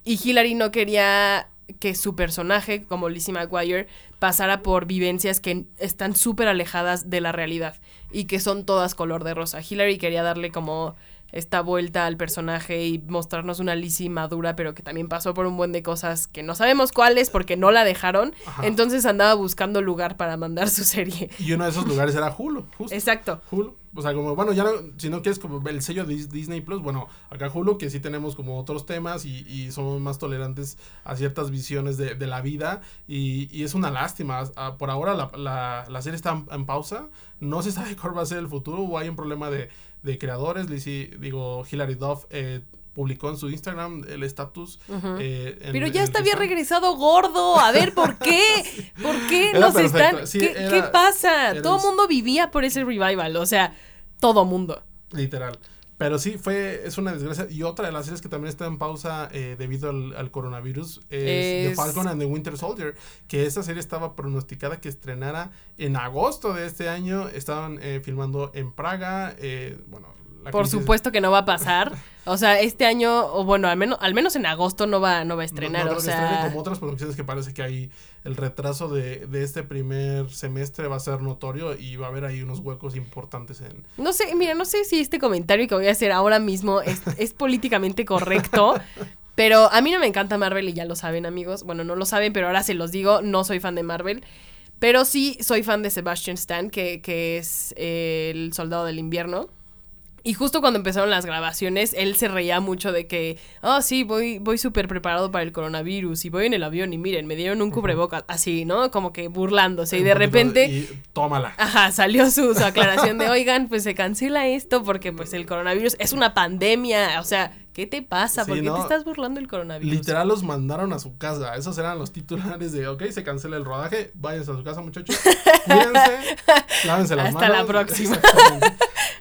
Speaker 1: Y Hillary no quería que su personaje, como Lizzie McGuire, pasara por vivencias que están súper alejadas de la realidad y que son todas color de rosa. Hillary quería darle como esta vuelta al personaje y mostrarnos una Lizzie madura, pero que también pasó por un buen de cosas que no sabemos cuáles porque no la dejaron. Entonces andaba buscando lugar para mandar su serie.
Speaker 2: Y uno de esos lugares era Hulu, justo.
Speaker 1: Exacto.
Speaker 2: Hulu. O sea, como, bueno, ya no, si no quieres como el sello de Disney Plus, bueno, acá Hulu, que sí tenemos como otros temas y, y somos más tolerantes a ciertas visiones de, de la vida. Y, y, es una lástima. Por ahora la, la, la serie está en, pausa. No se sabe <laughs> cuál va a ser el futuro o hay un problema de de creadores. Lizzie, digo, Hilary Duff eh, publicó en su Instagram el estatus.
Speaker 1: Eh, Pero ya está había regresado gordo. A ver, ¿por qué? <laughs> ¿Por qué nos están.? ¿Qué, pasa? Todo el mundo vivía por ese revival. O sea, todo mundo.
Speaker 2: Literal. Pero sí, fue, es una desgracia. Y otra de las series que también está en pausa eh, debido al, coronavirus es, The Falcon and the Winter Soldier. Que esa serie estaba pronosticada que estrenara en agosto de este año. Estaban eh, filmando en Praga. Eh, bueno, la
Speaker 1: Por
Speaker 2: crisis-
Speaker 1: supuesto que no va a pasar. O sea, este año, o bueno, al menos, al menos en agosto no va, no va a estrenar.
Speaker 2: no
Speaker 1: o sea,
Speaker 2: como otras producciones que parece que hay el retraso de, de este primer semestre va a ser notorio y va a haber ahí unos huecos importantes en...
Speaker 1: no sé, mira, no sé si este comentario que voy a hacer ahora mismo es, <laughs> es políticamente correcto. Pero a mí no me encanta Marvel y ya lo saben, amigos. Bueno, no lo saben, pero ahora se los digo, no soy fan de Marvel. Pero sí soy fan de Sebastian Stan, que, que es eh, el soldado del invierno. Y justo cuando empezaron las grabaciones, él se reía mucho de que, oh, sí, voy, voy súper preparado para el coronavirus y voy en el avión y miren, me dieron un cubrebocas, así, ¿no? Como que burlándose. Y de repente,
Speaker 2: Y tómala.
Speaker 1: ajá, salió su, su aclaración de, oigan, pues se cancela esto porque pues el coronavirus es una pandemia. O sea, ¿qué te pasa?
Speaker 2: Sí,
Speaker 1: ¿Por qué
Speaker 2: no,
Speaker 1: te estás burlando del coronavirus?
Speaker 2: Literal los mandaron a su casa. Esos eran los titulares de, ok, se cancela el rodaje, váyanse a su casa muchachos, <laughs> cuídense, lávense las
Speaker 1: Hasta
Speaker 2: manos.
Speaker 1: la próxima.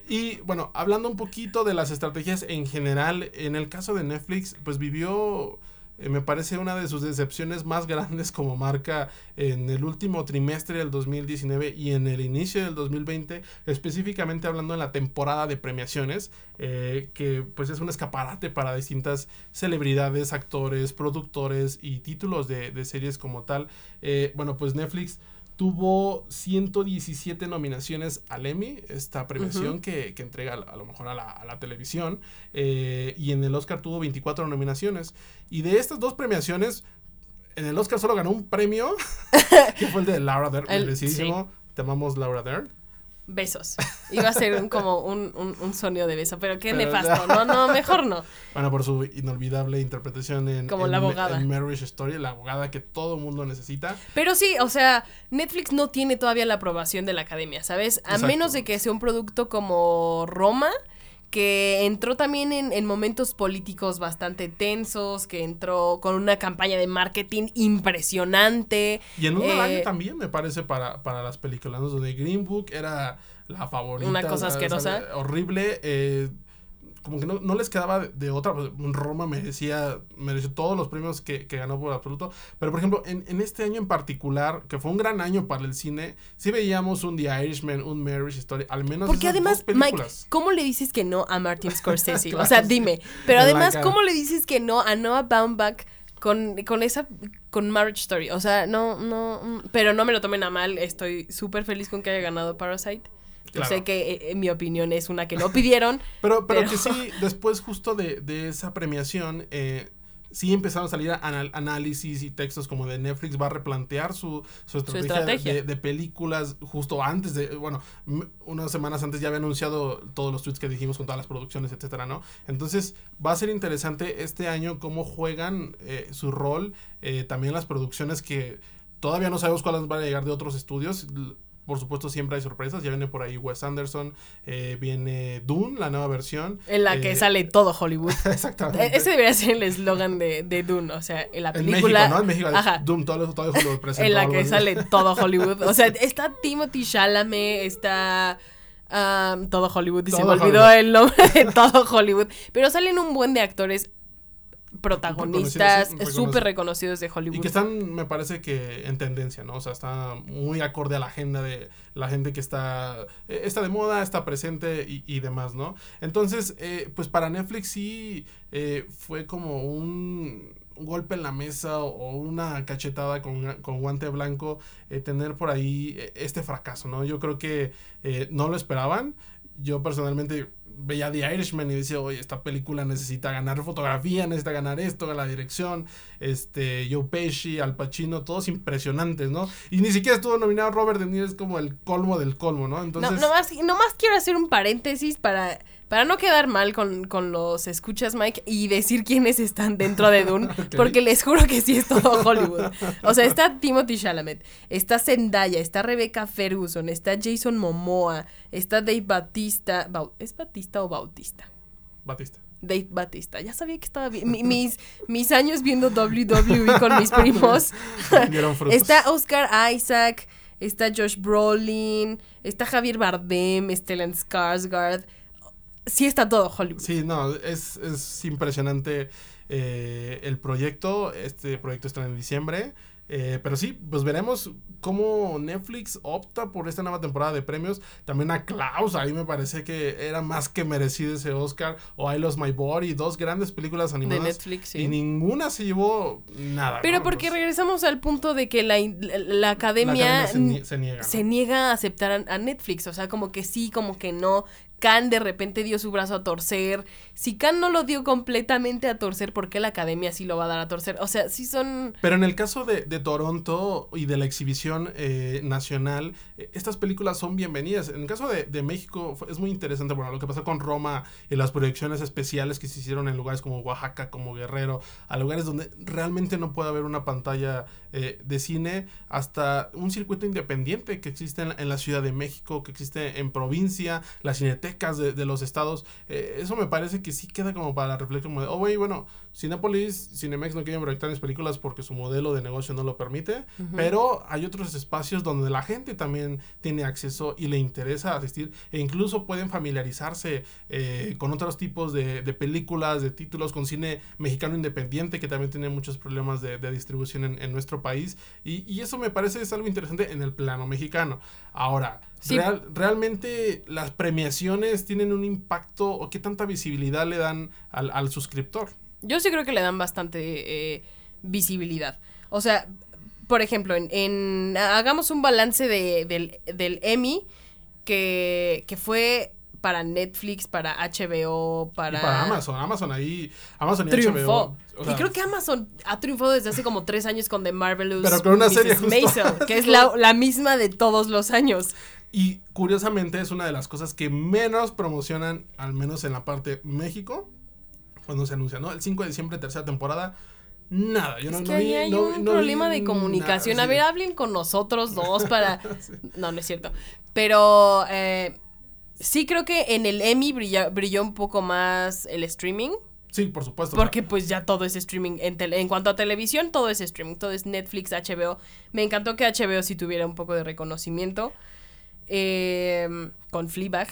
Speaker 2: Y bueno, hablando un poquito de las estrategias en general, en el caso de Netflix, pues vivió, eh, me parece, una de sus decepciones más grandes como marca en el último trimestre del 2019 y en el inicio del 2020, específicamente hablando en la temporada de premiaciones, eh, que pues es un escaparate para distintas celebridades, actores, productores y títulos de, series como tal. Eh, bueno, pues Netflix tuvo 117 nominaciones al Emmy, esta premiación que, que entrega a, lo mejor a la, a la televisión, eh, y en el Oscar tuvo 24 nominaciones. Y de estas dos premiaciones, en el Oscar solo ganó un premio, <laughs> que fue el de Laura Dern,
Speaker 1: El-
Speaker 2: merecidísimo. Te amamos Laura Dern.
Speaker 1: Besos. Iba a ser un- como un, un, un sonido de beso, pero qué
Speaker 2: Pero
Speaker 1: nefasto.
Speaker 2: ya.
Speaker 1: No, no, mejor no.
Speaker 2: Bueno, por su inolvidable interpretación en,
Speaker 1: Como
Speaker 2: en
Speaker 1: la abogada.
Speaker 2: en Marriage Story, la abogada que todo mundo necesita.
Speaker 1: Pero sí, o sea, Netflix no tiene todavía la aprobación de la academia, ¿sabes? A
Speaker 2: Exacto.
Speaker 1: menos de que sea un producto como Roma, que entró también en, en momentos políticos bastante tensos, que entró con una campaña de marketing impresionante.
Speaker 2: Y en un
Speaker 1: Eh,
Speaker 2: año también, me parece, para, para las películas, donde Green Book era la favorita.
Speaker 1: Una cosa asquerosa.
Speaker 2: horrible. eh, como que no, no les quedaba de, de otra. pues, Roma merecía, mereció todos los premios que, que ganó por absoluto. Pero, por ejemplo, en, en este año en particular, que fue un gran año para el cine, sí veíamos un The Irishman, un Marriage Story, al menos
Speaker 1: Porque
Speaker 2: esas
Speaker 1: además,
Speaker 2: dos
Speaker 1: Mike. ¿cómo le dices que no a Martin <laughs> Scorsese?
Speaker 2: Claro,
Speaker 1: o sea, dime. Pero además. ¿cómo le dices que no a Noah Baumbach con, con esa, con Marriage Story? O sea, no, no, mm, pero no me lo tomen a mal. Estoy súper feliz con que haya ganado Parasite. Yo
Speaker 2: Claro.
Speaker 1: sé que eh, en mi opinión es una que no pidieron. <laughs>
Speaker 2: Pero, pero,
Speaker 1: Pero-
Speaker 2: que sí, <laughs> después justo de, de esa premiación, eh, sí empezaron a salir anal- análisis y textos como de Netflix va a replantear su, su estrategia,
Speaker 1: estrategia.
Speaker 2: De, de películas justo antes de, bueno, unas semanas antes ya había anunciado todos los tweets que dijimos con todas las producciones, etcétera, ¿no? Entonces va a ser interesante este año cómo juegan eh, su rol, eh, también las producciones que todavía no sabemos cuáles van a llegar de otros estudios. Por supuesto, siempre hay sorpresas. Ya viene por ahí Wes Anderson, eh, viene Dune, la nueva versión.
Speaker 1: En la que
Speaker 2: Eh,
Speaker 1: sale todo Hollywood. <laughs>
Speaker 2: Exactamente.
Speaker 1: E- Ese debería ser el eslogan de, de Dune. O sea, en la
Speaker 2: en
Speaker 1: película.
Speaker 2: México, ¿no? En México,
Speaker 1: Ajá.
Speaker 2: Doom, todo, todo Hollywood presentó
Speaker 1: en la que sale <laughs> todo Hollywood. O sea, está Timothy Chalamet, está um, todo Hollywood y se me olvidó
Speaker 2: Hollywood.
Speaker 1: el nombre de todo Hollywood. Pero salen un buen de actores protagonistas súper reconocidos de Hollywood.
Speaker 2: Y que están, me parece que en tendencia, ¿no? O sea, está muy acorde a la agenda de la gente que está, eh, está de moda, está presente y, y demás, ¿no? Entonces, eh, pues para Netflix sí eh, fue como un, golpe en la mesa o una cachetada con, con guante blanco eh, tener por ahí eh, este fracaso, ¿no? Yo creo que no lo esperaban. Yo personalmente veía The Irishman y decía, oye, esta película necesita ganar fotografía, necesita ganar esto, la dirección, este, Joe Pesci, Al Pacino, todos impresionantes, ¿no? Y ni siquiera estuvo nominado Robert De Niro, es como el colmo del colmo, ¿no? Entonces,
Speaker 1: No, nomás, nomás quiero hacer un paréntesis para, para no quedar mal con, con los escuchas, Mike, y decir quiénes están dentro de Dune, <laughs> porque les juro que sí es todo Hollywood. O sea, está Timothy Chalamet, está Zendaya, está Rebecca Ferguson, está Jason Momoa, está Dave Batista. ¿Es Batista o Bautista?
Speaker 2: Batista.
Speaker 1: Dave Batista. Ya sabía que estaba bien. Mi- mis, mis años viendo WWE con mis primos. <laughs> Está Oscar Isaac, está Josh Brolin, está Javier Bardem, Stellan Skarsgård. Sí está todo Hollywood.
Speaker 2: Sí, no, es, es impresionante eh, el proyecto. Este proyecto está en diciembre. Eh, pero sí, pues veremos cómo Netflix opta por esta nueva temporada de premios. También a Klaus, ahí me parece que era más que merecido ese Oscar. O I Lost My Body, dos grandes películas animadas.
Speaker 1: De Netflix, sí.
Speaker 2: Y ninguna se llevó nada.
Speaker 1: Pero
Speaker 2: ¿no?
Speaker 1: porque regresamos al punto de que la, la academia,
Speaker 2: la academia se, nie- se niega. ¿no?
Speaker 1: se niega a aceptar a, a Netflix. O sea, como que sí, como que no. Khan de repente dio su brazo a torcer. Si Khan no lo dio completamente a torcer, ¿por qué la academia sí lo va a dar a torcer? O sea, sí son.
Speaker 2: Pero en el caso de, Toronto y de la exhibición eh, nacional, eh, estas películas son bienvenidas. En el caso de, México fue- es muy interesante, bueno, lo que pasó con Roma y las proyecciones especiales que se hicieron en lugares como Oaxaca, como Guerrero, a lugares donde realmente no puede haber una pantalla eh, de cine, hasta un circuito independiente que existe en, la- en la Ciudad de México, que existe en provincia, las de, los estados. Eh, eso me parece que sí queda como para la reflexión, como de, oh, bueno, Cinépolis, Cinemex no quieren proyectar mis películas porque su modelo de negocio no lo permite, pero hay otros espacios donde la gente también tiene acceso y le interesa asistir e incluso pueden familiarizarse eh, con otros tipos de, de películas, de títulos, con cine mexicano independiente que también tiene muchos problemas de, de distribución en, en nuestro país y, y eso me parece es algo interesante en el plano mexicano. Ahora,
Speaker 1: Sí.
Speaker 2: real- realmente las premiaciones tienen un impacto o qué tanta visibilidad le dan al, al suscriptor.
Speaker 1: Yo sí creo que le dan bastante eh, visibilidad. O sea, por ejemplo, en, en- hagamos un balance de, del, del Emmy que, que fue para Netflix, para HBO, para...
Speaker 2: Y para Amazon, Amazon ahí, Amazon y
Speaker 1: Triunfó.
Speaker 2: HBO. o sea,
Speaker 1: y creo que Amazon ha triunfado desde hace como tres años con The Marvelous
Speaker 2: Pero con una
Speaker 1: Mrs.
Speaker 2: serie.
Speaker 1: Maisel, que es la, la misma de todos los años.
Speaker 2: Y curiosamente es una de las cosas que menos promocionan, al menos en la parte México, cuando se anuncia, ¿no? El 5 de diciembre, tercera temporada, nada. Yo
Speaker 1: es
Speaker 2: no,
Speaker 1: que
Speaker 2: no
Speaker 1: ahí
Speaker 2: vi-
Speaker 1: hay
Speaker 2: no-
Speaker 1: un
Speaker 2: no vi
Speaker 1: problema de
Speaker 2: nada,
Speaker 1: comunicación. A ver, hablen con nosotros dos para... <laughs> No, no es cierto. Pero eh, sí creo que en el Emmy brilla- brilló un poco más el streaming.
Speaker 2: Sí, por supuesto.
Speaker 1: Porque pues ya todo es streaming. En, tele- en cuanto a televisión, todo es streaming. Todo es Netflix, HBO. Me encantó que HBO sí tuviera un poco de reconocimiento. Eh, con Fleabag.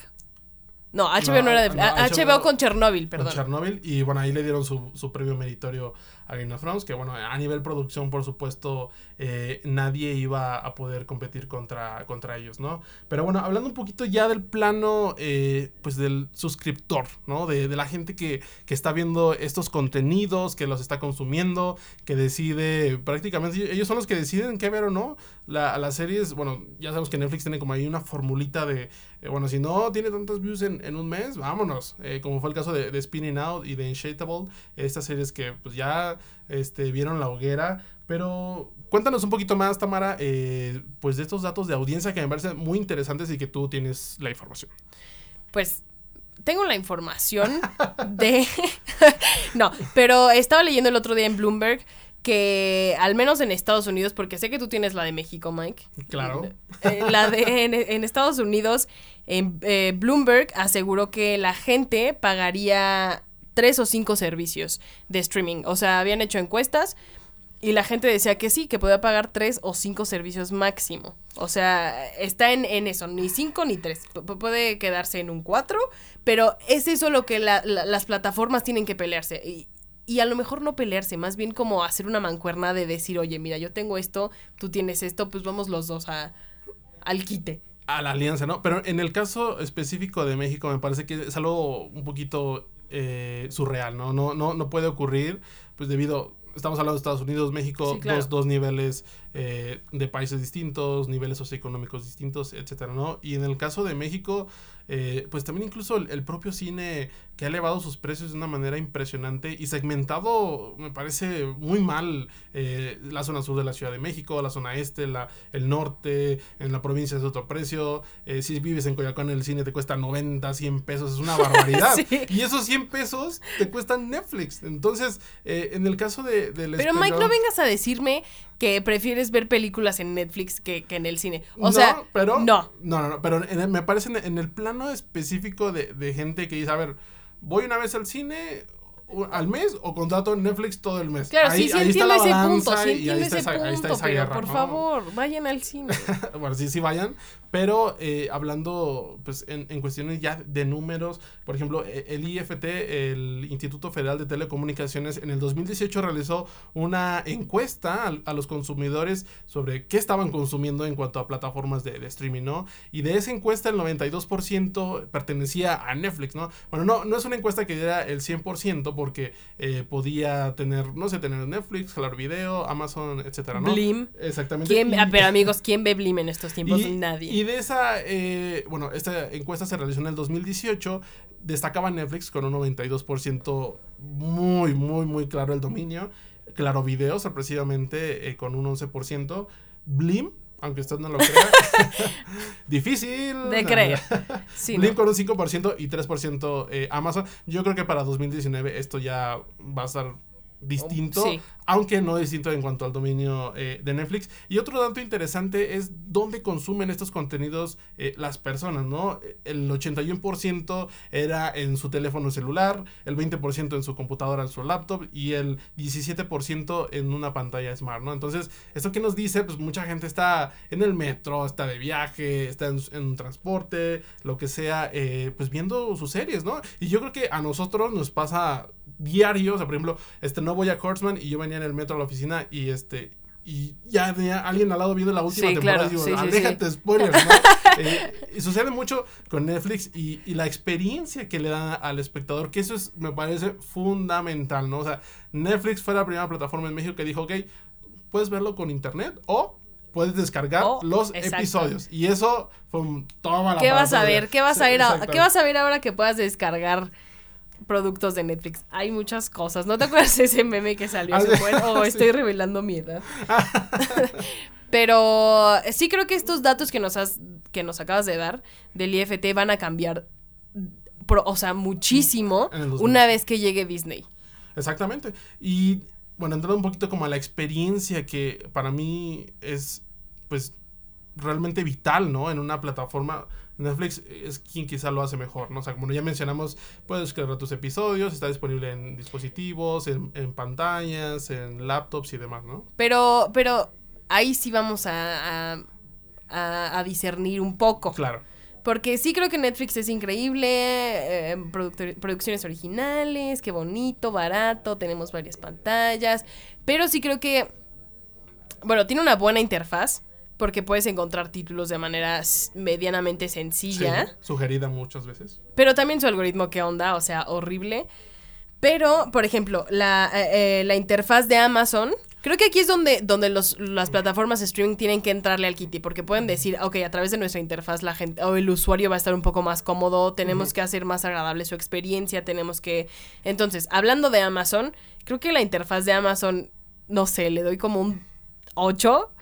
Speaker 1: No, HBO no,
Speaker 2: No,
Speaker 1: era de...
Speaker 2: no, HBO
Speaker 1: HBO, con Chernobyl,
Speaker 2: con
Speaker 1: perdón.
Speaker 2: Chernobyl. Y bueno, ahí le dieron su, su premio meritorio a Game of Thrones. Que bueno, a nivel producción, por supuesto, eh, nadie iba a poder competir contra, contra ellos, ¿no? Pero bueno, hablando un poquito ya del plano, eh, pues del suscriptor, ¿no? De, de la gente que, que está viendo estos contenidos, que los está consumiendo, que decide, prácticamente, ellos son los que deciden qué ver o no. La, las series, bueno, ya sabemos que Netflix tiene como ahí una formulita de, eh, bueno, si no tiene tantos views en, en un mes, vámonos. Eh, como fue el caso de, de Spinning Out y de Insatiable, estas series que pues ya este, vieron la hoguera. Pero cuéntanos un poquito más, Tamara, eh, pues de estos datos de audiencia que me parecen muy interesantes y que tú tienes la información.
Speaker 1: Pues tengo la información de... <laughs> no, pero estaba leyendo el otro día en Bloomberg que al menos en Estados Unidos, porque sé que tú tienes la de México, Mike.
Speaker 2: Claro.
Speaker 1: Eh, la de en, en Estados Unidos, en, eh, Bloomberg aseguró que la gente pagaría tres o cinco servicios de streaming. O sea, habían hecho encuestas y la gente decía que sí, que podía pagar tres o cinco servicios máximo. O sea, está en, en eso, ni cinco ni tres. Pu- pu- puede quedarse en un cuatro, pero es eso lo que la- la- las plataformas tienen que pelearse. Y, y a lo mejor no pelearse, más bien como hacer una mancuerna de decir, oye, mira, yo tengo esto, tú tienes esto, pues vamos los dos a, al quite.
Speaker 2: a la alianza, ¿no? Pero en el caso específico de México me parece que es algo un poquito eh, surreal, ¿no? No, no, no puede ocurrir, pues debido, estamos hablando de Estados Unidos, México,
Speaker 1: Sí, claro.
Speaker 2: dos, dos niveles eh, de países distintos, niveles socioeconómicos distintos, etcétera, ¿no? Y en el caso de México, eh, pues también incluso el, el propio cine que ha elevado sus precios de una manera impresionante y segmentado, me parece muy mal eh, la zona sur de la Ciudad de México, la zona este, la, el norte, en la provincia es otro precio, eh, si vives en Coyoacán el cine te cuesta 90, 100 pesos, es una <laughs> barbaridad.
Speaker 1: Sí.
Speaker 2: Y esos 100 pesos te cuestan Netflix. Entonces, en el caso de, del
Speaker 1: Pero Mike, no vengas a decirme que prefieres ver películas en Netflix que, que en el cine. O
Speaker 2: No,
Speaker 1: sea,
Speaker 2: pero,
Speaker 1: no.
Speaker 2: No, no, no, pero en el- me parece en, en el plano específico de, de gente que dice, a ver, voy una vez al cine al mes o contrato Netflix todo el mes.
Speaker 1: Claro, sí, sí entiendo ese punto, sí entiendo ese punto, pero por favor, vayan al cine. <laughs>
Speaker 2: bueno, sí, sí vayan, pero eh, hablando pues en, en, cuestiones ya de números, por ejemplo, e, el IFT, el Instituto Federal de Telecomunicaciones, en el 2018 realizó una encuesta a, a los consumidores sobre qué estaban consumiendo en cuanto a plataformas de, de streaming, ¿no? Y de esa encuesta el 92% pertenecía a Netflix, ¿no? Bueno, no, no es una encuesta que diera el 100% porque eh, podía tener, no sé, tener Netflix, Claro Video, Amazon, etcétera, ¿no?
Speaker 1: Blim.
Speaker 2: Exactamente.
Speaker 1: ¿Quién, ah, pero <laughs> amigos, ¿quién ve Blim en estos tiempos? Nadie.
Speaker 2: Y de esa, eh, bueno, esta encuesta se realizó en el 2018, destacaba Netflix con un 92% muy, muy, muy claro el dominio. Claro Video, sorpresivamente, eh, con un 11%. Blim aunque usted no lo crea. <laughs> Difícil.
Speaker 1: De creer. <laughs>
Speaker 2: Sí, Blim con un 5% y 3% eh, Amazon. Yo creo que para 2019 esto ya va a estar distinto, aunque no distinto en cuanto al dominio eh, de Netflix. Y otro dato interesante es dónde consumen estos contenidos eh, las personas, ¿no? El 81% era en su teléfono celular, el 20% en su computadora, en su laptop y el 17% en una pantalla smart, ¿no? Entonces, ¿esto qué nos dice? Pues mucha gente está en el metro, está de viaje, está en, un transporte, lo que sea, eh, pues viendo sus series, ¿no? Y yo creo que a nosotros nos pasa diario, o sea, por ejemplo, este no voy a Horseman y yo venía en el metro a la oficina y este y ya tenía alguien al lado viendo la última temporada y digo, sí, aléjate, spoilers, ¿no? <laughs> Eh, y sucede mucho con Netflix y, y, la experiencia que le dan al espectador, que eso es, me parece fundamental, ¿no? O sea, Netflix fue la primera plataforma en México que dijo, ok, puedes verlo con internet o puedes descargar los episodios. Y eso fue toda la
Speaker 1: ¿Qué vas a ver? ¿Qué vas a ver? ¿Qué vas a ver ahora que puedas descargar? Productos de Netflix. Hay muchas cosas. ¿No te acuerdas de ese meme que salió? Ah, o oh, <laughs> estoy revelando mi edad. <laughs> Pero sí creo que estos datos que nos has, que nos acabas de dar del IFT van a cambiar, o sea, muchísimo una vez que llegue Disney.
Speaker 2: Exactamente. Y bueno, entrando un poquito como a la experiencia que para mí es, pues, realmente vital, ¿no? En una plataforma Netflix es quien quizá lo hace mejor, ¿no? O sea, como ya mencionamos, puedes descargar tus episodios, está disponible en dispositivos, en, pantallas, en laptops y demás, ¿no?
Speaker 1: Pero, pero ahí sí vamos a, a, discernir un poco.
Speaker 2: Claro.
Speaker 1: Porque sí creo que Netflix es increíble, eh, producciones originales, qué bonito, barato, tenemos varias pantallas, pero sí creo que, bueno, tiene una buena interfaz porque puedes encontrar títulos de manera medianamente sencilla.
Speaker 2: sugerida muchas veces.
Speaker 1: Pero también su algoritmo, ¿qué onda? O sea, horrible. Pero, por ejemplo, la, eh, eh, la interfaz de Amazon, creo que aquí es donde, donde los, las plataformas de streaming tienen que entrarle al kitty, porque pueden decir, ok, a través de nuestra interfaz la gente o el usuario va a estar un poco más cómodo, tenemos que hacer más agradable su experiencia, tenemos que... Entonces, hablando de Amazon, creo que la interfaz de Amazon, no sé, le doy como un 8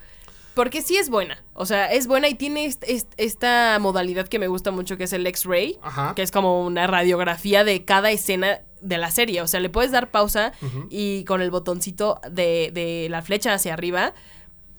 Speaker 1: porque sí es buena. O sea, es buena y tiene esta modalidad que me gusta mucho, que es el X-Ray, que es como una radiografía de cada escena de la serie. O sea, le puedes dar pausa y con el botoncito de, de la flecha hacia arriba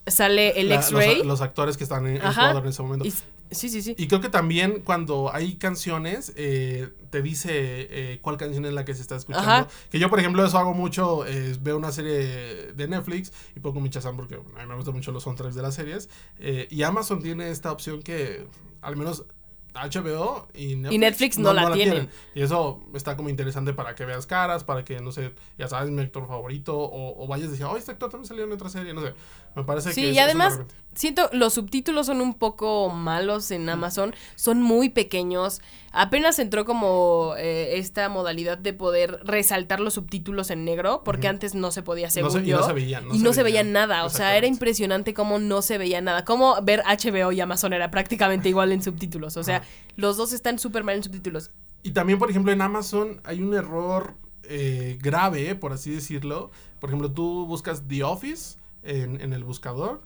Speaker 1: sale el X-Ray.
Speaker 2: Los, actores que están en, en ese momento.
Speaker 1: Sí, sí, sí.
Speaker 2: Y creo que también cuando hay canciones, eh, te dice eh, cuál canción es la que se está escuchando. Que yo, por ejemplo, eso hago mucho. veo una serie de Netflix y pongo mi chazán porque a mí me gustan mucho los soundtracks de las series. Eh, y Amazon tiene esta opción que, al menos HBO y
Speaker 1: Netflix, no, la, tienen.
Speaker 2: Y eso está como interesante para que veas caras, para que, no sé, ya sabes, mi actor favorito, o, vayas y decir, oh, este actor también salió en otra serie, no sé. Me parece que.
Speaker 1: Sí, y además, siento, los subtítulos son un poco malos en Amazon, son muy pequeños. Apenas entró como eh, esta modalidad de poder resaltar los subtítulos en negro, porque antes no se podía, según
Speaker 2: no
Speaker 1: yo.
Speaker 2: Y no se veía,
Speaker 1: y no se veía nada. O sea, era impresionante cómo no se veía nada. Cómo ver HBO y Amazon era prácticamente igual en subtítulos. O sea, los dos están súper mal en subtítulos.
Speaker 2: Y también, por ejemplo, en Amazon hay un error eh, grave, por así decirlo. Por ejemplo, tú buscas The Office en, en el buscador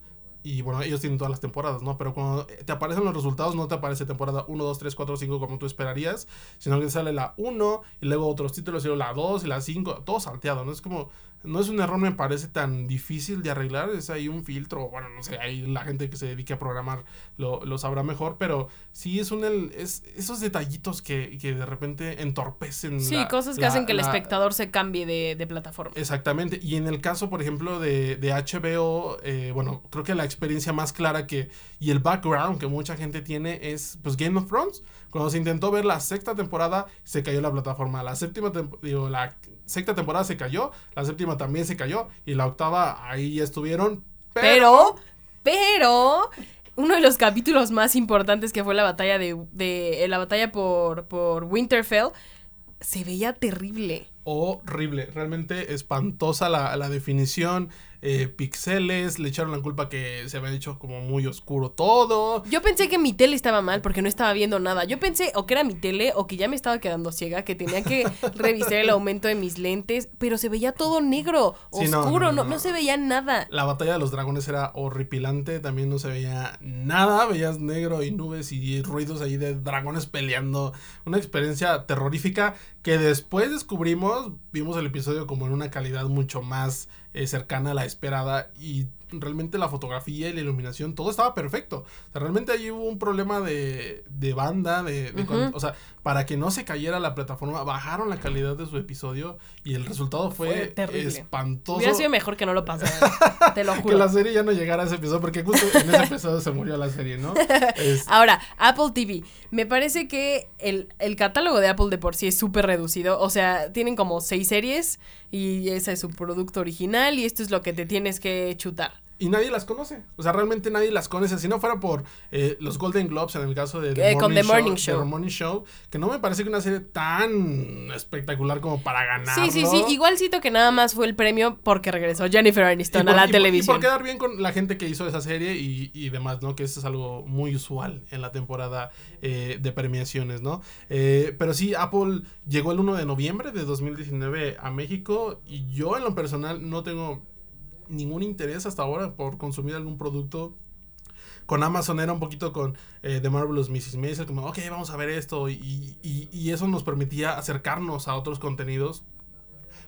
Speaker 2: y bueno, ellos tienen todas las temporadas, ¿no? Pero cuando te aparecen los resultados, no te aparece temporada 1, 2, 3, 4, 5 como tú esperarías, sino que sale la 1 y luego otros títulos y luego la 2 y la 5, todo salteado, ¿no? Es como, no es un error, me parece tan difícil de arreglar, es ahí un filtro, bueno, no sé, ahí la gente que se dedique a programar lo, lo sabrá mejor, pero sí es un, el, es esos detallitos que, que de repente entorpecen.
Speaker 1: Sí, cosas que hacen que el espectador se cambie de, de, plataforma.
Speaker 2: Exactamente, y en el caso, por ejemplo, de, de HBO, eh, bueno, creo que la experiencia más clara que, y el background que mucha gente tiene es, pues, Game of Thrones. Cuando se intentó ver la sexta temporada, se cayó la plataforma. La séptima, digo, la sexta temporada se cayó, la séptima también se cayó y la octava ahí estuvieron.
Speaker 1: Pero, pero, uno de los capítulos más importantes que fue la batalla de, de la batalla por, por Winterfell se veía terrible.
Speaker 2: Horrible, realmente espantosa la, la definición eh, pixeles, le echaron la culpa que se había hecho como muy oscuro todo.
Speaker 1: Yo pensé que mi tele estaba mal porque no estaba viendo nada. Yo pensé o que era mi tele o que ya me estaba quedando ciega, que tenía que <laughs> revisar el aumento de mis lentes, pero se veía todo negro, oscuro, no, no, se veía nada.
Speaker 2: La batalla de los dragones era horripilante, también no se veía nada, veías negro y nubes y ruidos ahí de dragones peleando. Una experiencia terrorífica que después descubrimos, vimos el episodio como en una calidad mucho más eh, cercana a la esperada y realmente la fotografía y la iluminación, todo estaba perfecto. realmente allí hubo un problema de, de banda, de, o sea, para que no se cayera la plataforma, bajaron la calidad de su episodio y el resultado fue, espantoso.
Speaker 1: Hubiera sido mejor que no lo pasara, te lo <laughs> juro.
Speaker 2: que la serie ya no llegara a ese episodio, porque justo en ese episodio se murió la serie, ¿no? <laughs>
Speaker 1: Ahora, Apple TV. Me parece que el, el catálogo de Apple de por sí es súper reducido. O sea, tienen como seis series y ese es su producto original y esto es lo que te tienes que chutar
Speaker 2: y nadie las conoce. O sea, realmente nadie las conoce. Si no fuera por eh, los Golden Globes, en el caso de
Speaker 1: The, Morning, Show,
Speaker 2: The Morning Show, que no me parece que una serie tan espectacular como para ganar.
Speaker 1: Sí, sí, sí. Igual cito que nada más fue el premio porque regresó Jennifer Aniston a la televisión.
Speaker 2: Y por quedar bien con la gente que hizo esa serie y, y demás, ¿no? Que eso es algo muy usual en la temporada eh, de premiaciones, ¿no? Eh, pero sí, Apple llegó el 1 de noviembre de 2019 a México y yo en lo personal no tengo ningún interés hasta ahora por consumir algún producto. Con Amazon era un poquito con eh, The Marvelous Mrs. Maisel, como, ok, vamos a ver esto. Y, y, eso nos permitía acercarnos a otros contenidos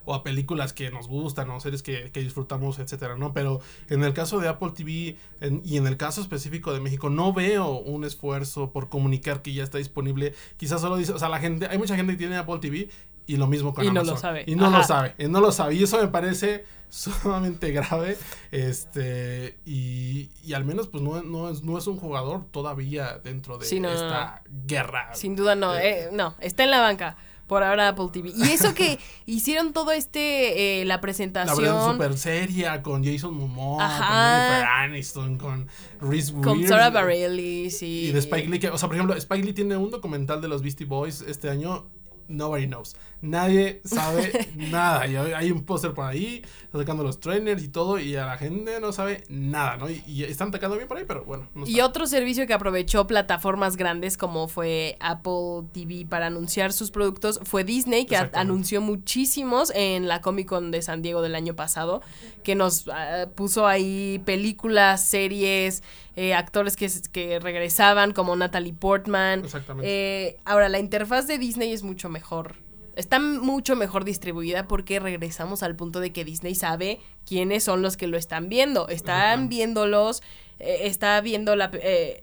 Speaker 2: o a películas que nos gustan o series que, que, disfrutamos, etcétera, ¿no? Pero en el caso de Apple TV y en el caso específico de México, no veo un esfuerzo por comunicar que ya está disponible. Quizás solo dice, o sea, la gente, hay mucha gente que tiene Apple TV y lo mismo con
Speaker 1: y
Speaker 2: Amazon.
Speaker 1: no lo sabe.
Speaker 2: Y no lo sabe. Y no lo sabe. Y eso me parece <laughs> sumamente grave. Este. Y, y al menos, pues no, no, es, no es un jugador todavía dentro de esta guerra.
Speaker 1: Sin duda no. Eh, no, está en la banca. Por ahora Apple TV. Y eso que <laughs> hicieron todo este, eh, la presentación. La
Speaker 2: verdad, súper seria con Jason Momoa, con Jennifer Aniston, con Reese
Speaker 1: Con Sarah Bareilles y...
Speaker 2: Y de Spike Lee. Que, o sea, por ejemplo, Spike Lee tiene un documental de los Beastie Boys este año nobody knows. Nadie sabe <laughs> nada. Y hay un póster por ahí, sacando los trainers y todo, y a la gente no sabe nada, ¿no? Y, están atacando bien por ahí, pero bueno.
Speaker 1: y otro servicio que aprovechó plataformas grandes como fue Apple TV para anunciar sus productos fue Disney, que anunció muchísimos en la Comic Con de San Diego del año pasado, que nos ah, puso ahí películas, series, eh, actores que, que regresaban como Natalie Portman.
Speaker 2: Exactamente.
Speaker 1: Eh, ahora, la interfaz de Disney es mucho mejor. Está mucho mejor distribuida porque regresamos al punto de que Disney sabe quiénes son los que lo están viendo. Están viéndolos, eh, está viendo la,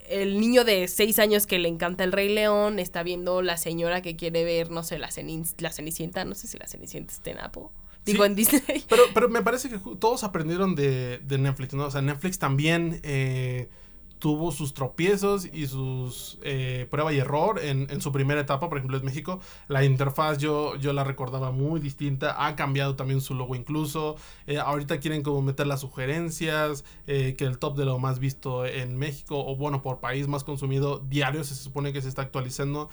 Speaker 1: el niño de seis años que le encanta el Rey León, está viendo la señora que quiere ver, no sé, la, la Cenicienta, no sé si la Cenicienta está en Apple. Digo, en Disney.
Speaker 2: Pero, pero me parece que todos aprendieron de, de Netflix, ¿no? O sea, Netflix también eh, tuvo sus tropiezos y sus eh, prueba y error en, en, su primera etapa, por ejemplo, en México. La interfaz yo, yo la recordaba muy distinta, ha cambiado también su logo incluso. Eh, ahorita quieren como meter las sugerencias, eh, que el top de lo más visto en México, o bueno, por país más consumido diario, se supone que se está actualizando.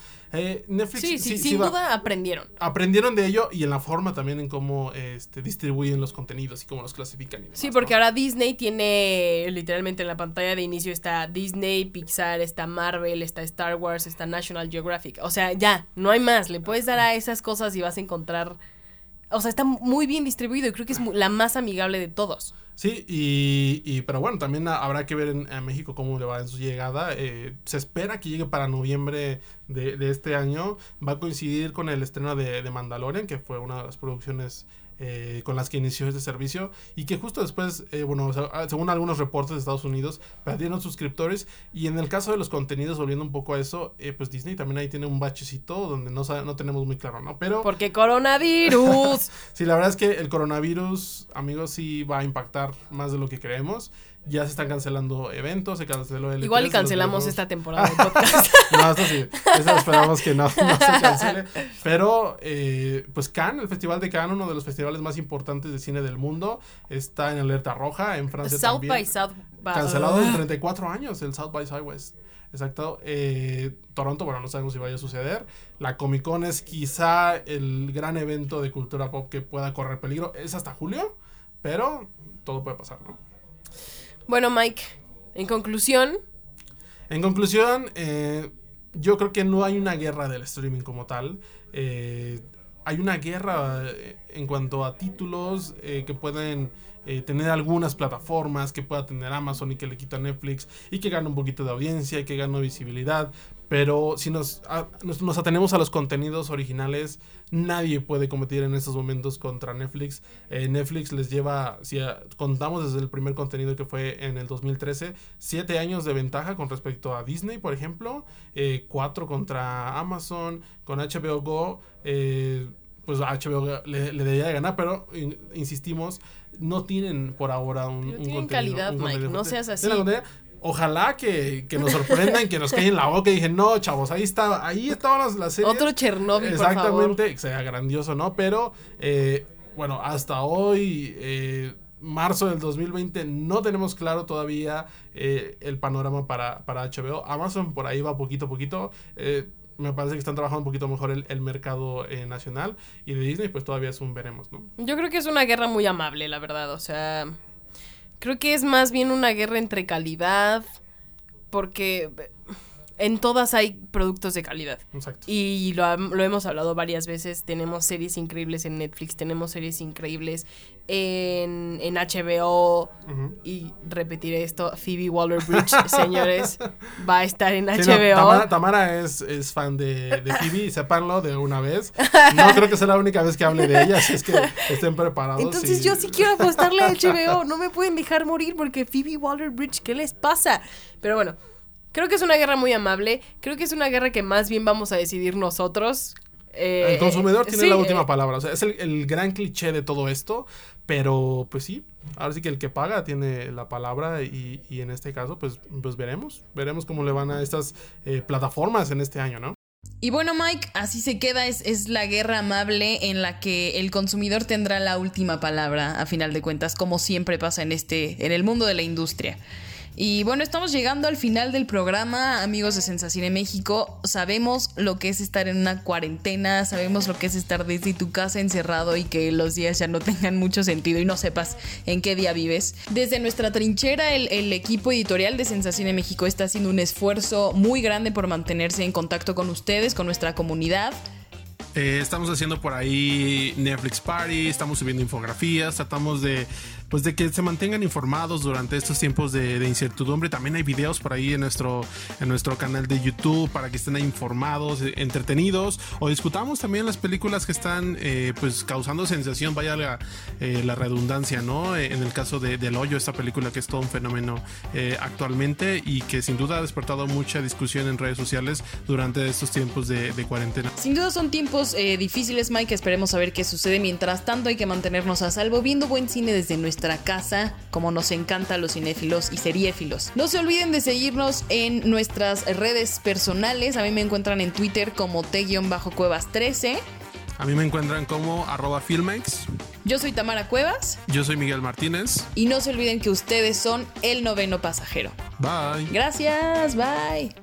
Speaker 2: Netflix...
Speaker 1: Sí, sí, sin duda aprendieron.
Speaker 2: Aprendieron de ello y en la forma también en cómo este, distribuyen los contenidos y cómo los clasifican.
Speaker 1: sí, porque ahora Disney tiene literalmente en la pantalla de inicio está Disney, Pixar, está Marvel, está Star Wars, está National Geographic. O sea, ya, no hay más. Le puedes dar a esas cosas y vas a encontrar o sea, está muy bien distribuido y creo que es la más amigable de todos.
Speaker 2: Sí, y, pero bueno, también habrá que ver en, México cómo le va en su llegada. Eh, se espera que llegue para noviembre de, de, este año. Va a coincidir con el estreno de, de Mandalorian, que fue una de las producciones eh, con las que inició este servicio y que justo después, eh, bueno, ah, según algunos reportes de Estados Unidos, perdieron suscriptores y en el caso de los contenidos, volviendo un poco a eso, eh, pues Disney también ahí tiene un bachecito donde no, no tenemos muy claro, ¿no? Pero...
Speaker 1: Porque coronavirus. <laughs>
Speaker 2: sí, la verdad es que el coronavirus, amigos, sí va a impactar más de lo que creemos ya se están cancelando eventos, se canceló el...
Speaker 1: Igual y cancelamos esta temporada de <laughs> podcast.
Speaker 2: no, eso sí, eso esperamos que no, se cancele. Pero, eh, pues Cannes, el Festival de Cannes, uno de los festivales más importantes de cine del mundo, está en alerta roja, en Francia
Speaker 1: South
Speaker 2: también.
Speaker 1: By South by
Speaker 2: Cancelado en 34 años, el South by Southwest. Exacto. Eh, Toronto, bueno, no sabemos si vaya a suceder. La Comic Con es quizá el gran evento de cultura pop que pueda correr peligro. Es hasta julio, pero todo puede pasar, ¿no?
Speaker 1: Bueno, Mike, en conclusión.
Speaker 2: En conclusión, eh, yo creo que no hay una guerra del streaming como tal. Eh, hay una guerra eh, en cuanto a títulos que pueden tener algunas plataformas, que pueda tener Amazon y que le quita Netflix y que gane un poquito de audiencia y que gane visibilidad. Pero si nos, nos, atenemos a los contenidos originales, nadie puede competir en estos momentos contra Netflix. Eh, Netflix les lleva, si contamos desde el primer contenido que fue en el 2013, siete años de ventaja con respecto a Disney, por ejemplo, eh, cuatro contra Amazon, con HBO Go. Eh, pues HBO le, debería de ganar, pero insistimos, no tienen por ahora un,
Speaker 1: tienen calidad, Mike, no seas así
Speaker 2: ojalá que, que nos sorprendan, que nos en la boca y dije, no, chavos, ahí estaba, ahí estaban las, series.
Speaker 1: Otro Chernobyl,
Speaker 2: Exactamente,
Speaker 1: por
Speaker 2: sea grandioso, ¿no? Pero, eh, bueno, hasta hoy, eh, marzo del 2020, no tenemos claro todavía eh, el panorama para, para HBO. Amazon por ahí va poquito a poquito. me parece que están trabajando un poquito mejor el, el mercado nacional. Y de Disney, pues todavía es un veremos, ¿no?
Speaker 1: Yo creo que es una guerra muy amable, la verdad. O sea, Creo que es más bien una guerra entre calidad, porque en todas hay productos de calidad.
Speaker 2: Exacto.
Speaker 1: Y lo, lo, hemos hablado varias veces. Tenemos series increíbles en Netflix, tenemos series increíbles en, en HBO. Y repetiré esto: Phoebe Waller Bridge, <laughs> señores, va a estar en HBO.
Speaker 2: Tamara, es, es, fan de, de Phoebe, sépanlo de una vez. No creo que sea la única vez que hable de ella, así es que estén preparados.
Speaker 1: Entonces, yo sí quiero apostarle a HBO. No me pueden dejar morir porque Phoebe Waller Bridge, ¿qué les pasa? Pero bueno. Creo que es una guerra muy amable. Creo que es una guerra que más bien vamos a decidir nosotros.
Speaker 2: Eh, el consumidor tiene la última eh, palabra. O sea, es el, gran cliché de todo esto. Pero, pues sí, ahora sí que el que paga tiene la palabra. Y, y en este caso, pues, pues veremos. Veremos cómo le van a estas eh, plataformas en este año, ¿no?
Speaker 1: Y bueno, Mike, así se queda, es, es, la guerra amable en la que el consumidor tendrá la última palabra, a final de cuentas, como siempre pasa en este, en el mundo de la industria. Y bueno, estamos llegando al final del programa, amigos de Sensación en México. Sabemos lo que es estar en una cuarentena, sabemos lo que es estar desde tu casa encerrado y que los días ya no tengan mucho sentido y no sepas en qué día vives. Desde nuestra trinchera, el, equipo editorial de Sensación en México está haciendo un esfuerzo muy grande por mantenerse en contacto con ustedes, con nuestra comunidad.
Speaker 2: Eh, estamos haciendo por ahí Netflix Party, estamos subiendo infografías, tratamos de pues de que se mantengan informados durante estos tiempos de, incertidumbre. También hay videos por ahí en nuestro, en nuestro canal de YouTube para que estén informados, eh, entretenidos o discutamos también las películas que están eh, pues causando sensación, vaya la, la redundancia, ¿no? En el caso de Del Hoyo, esta película que es todo un fenómeno actualmente y que sin duda ha despertado mucha discusión en redes sociales durante estos tiempos de, cuarentena.
Speaker 1: Sin duda son tiempos eh, difíciles, Mike. Esperemos a ver qué sucede. Mientras tanto, hay que mantenernos a salvo viendo buen cine desde nuestra casa, como nos encanta los cinéfilos y seriéfilos. No se olviden de seguirnos en nuestras redes personales. A mí me encuentran en Twitter como T-Cuevas13.
Speaker 2: A mí me encuentran como arroba filmex.
Speaker 1: Yo soy Tamara Cuevas.
Speaker 2: Yo soy Miguel Martínez.
Speaker 1: Y no se olviden que ustedes son el noveno pasajero.
Speaker 2: Bye.
Speaker 1: Gracias, bye.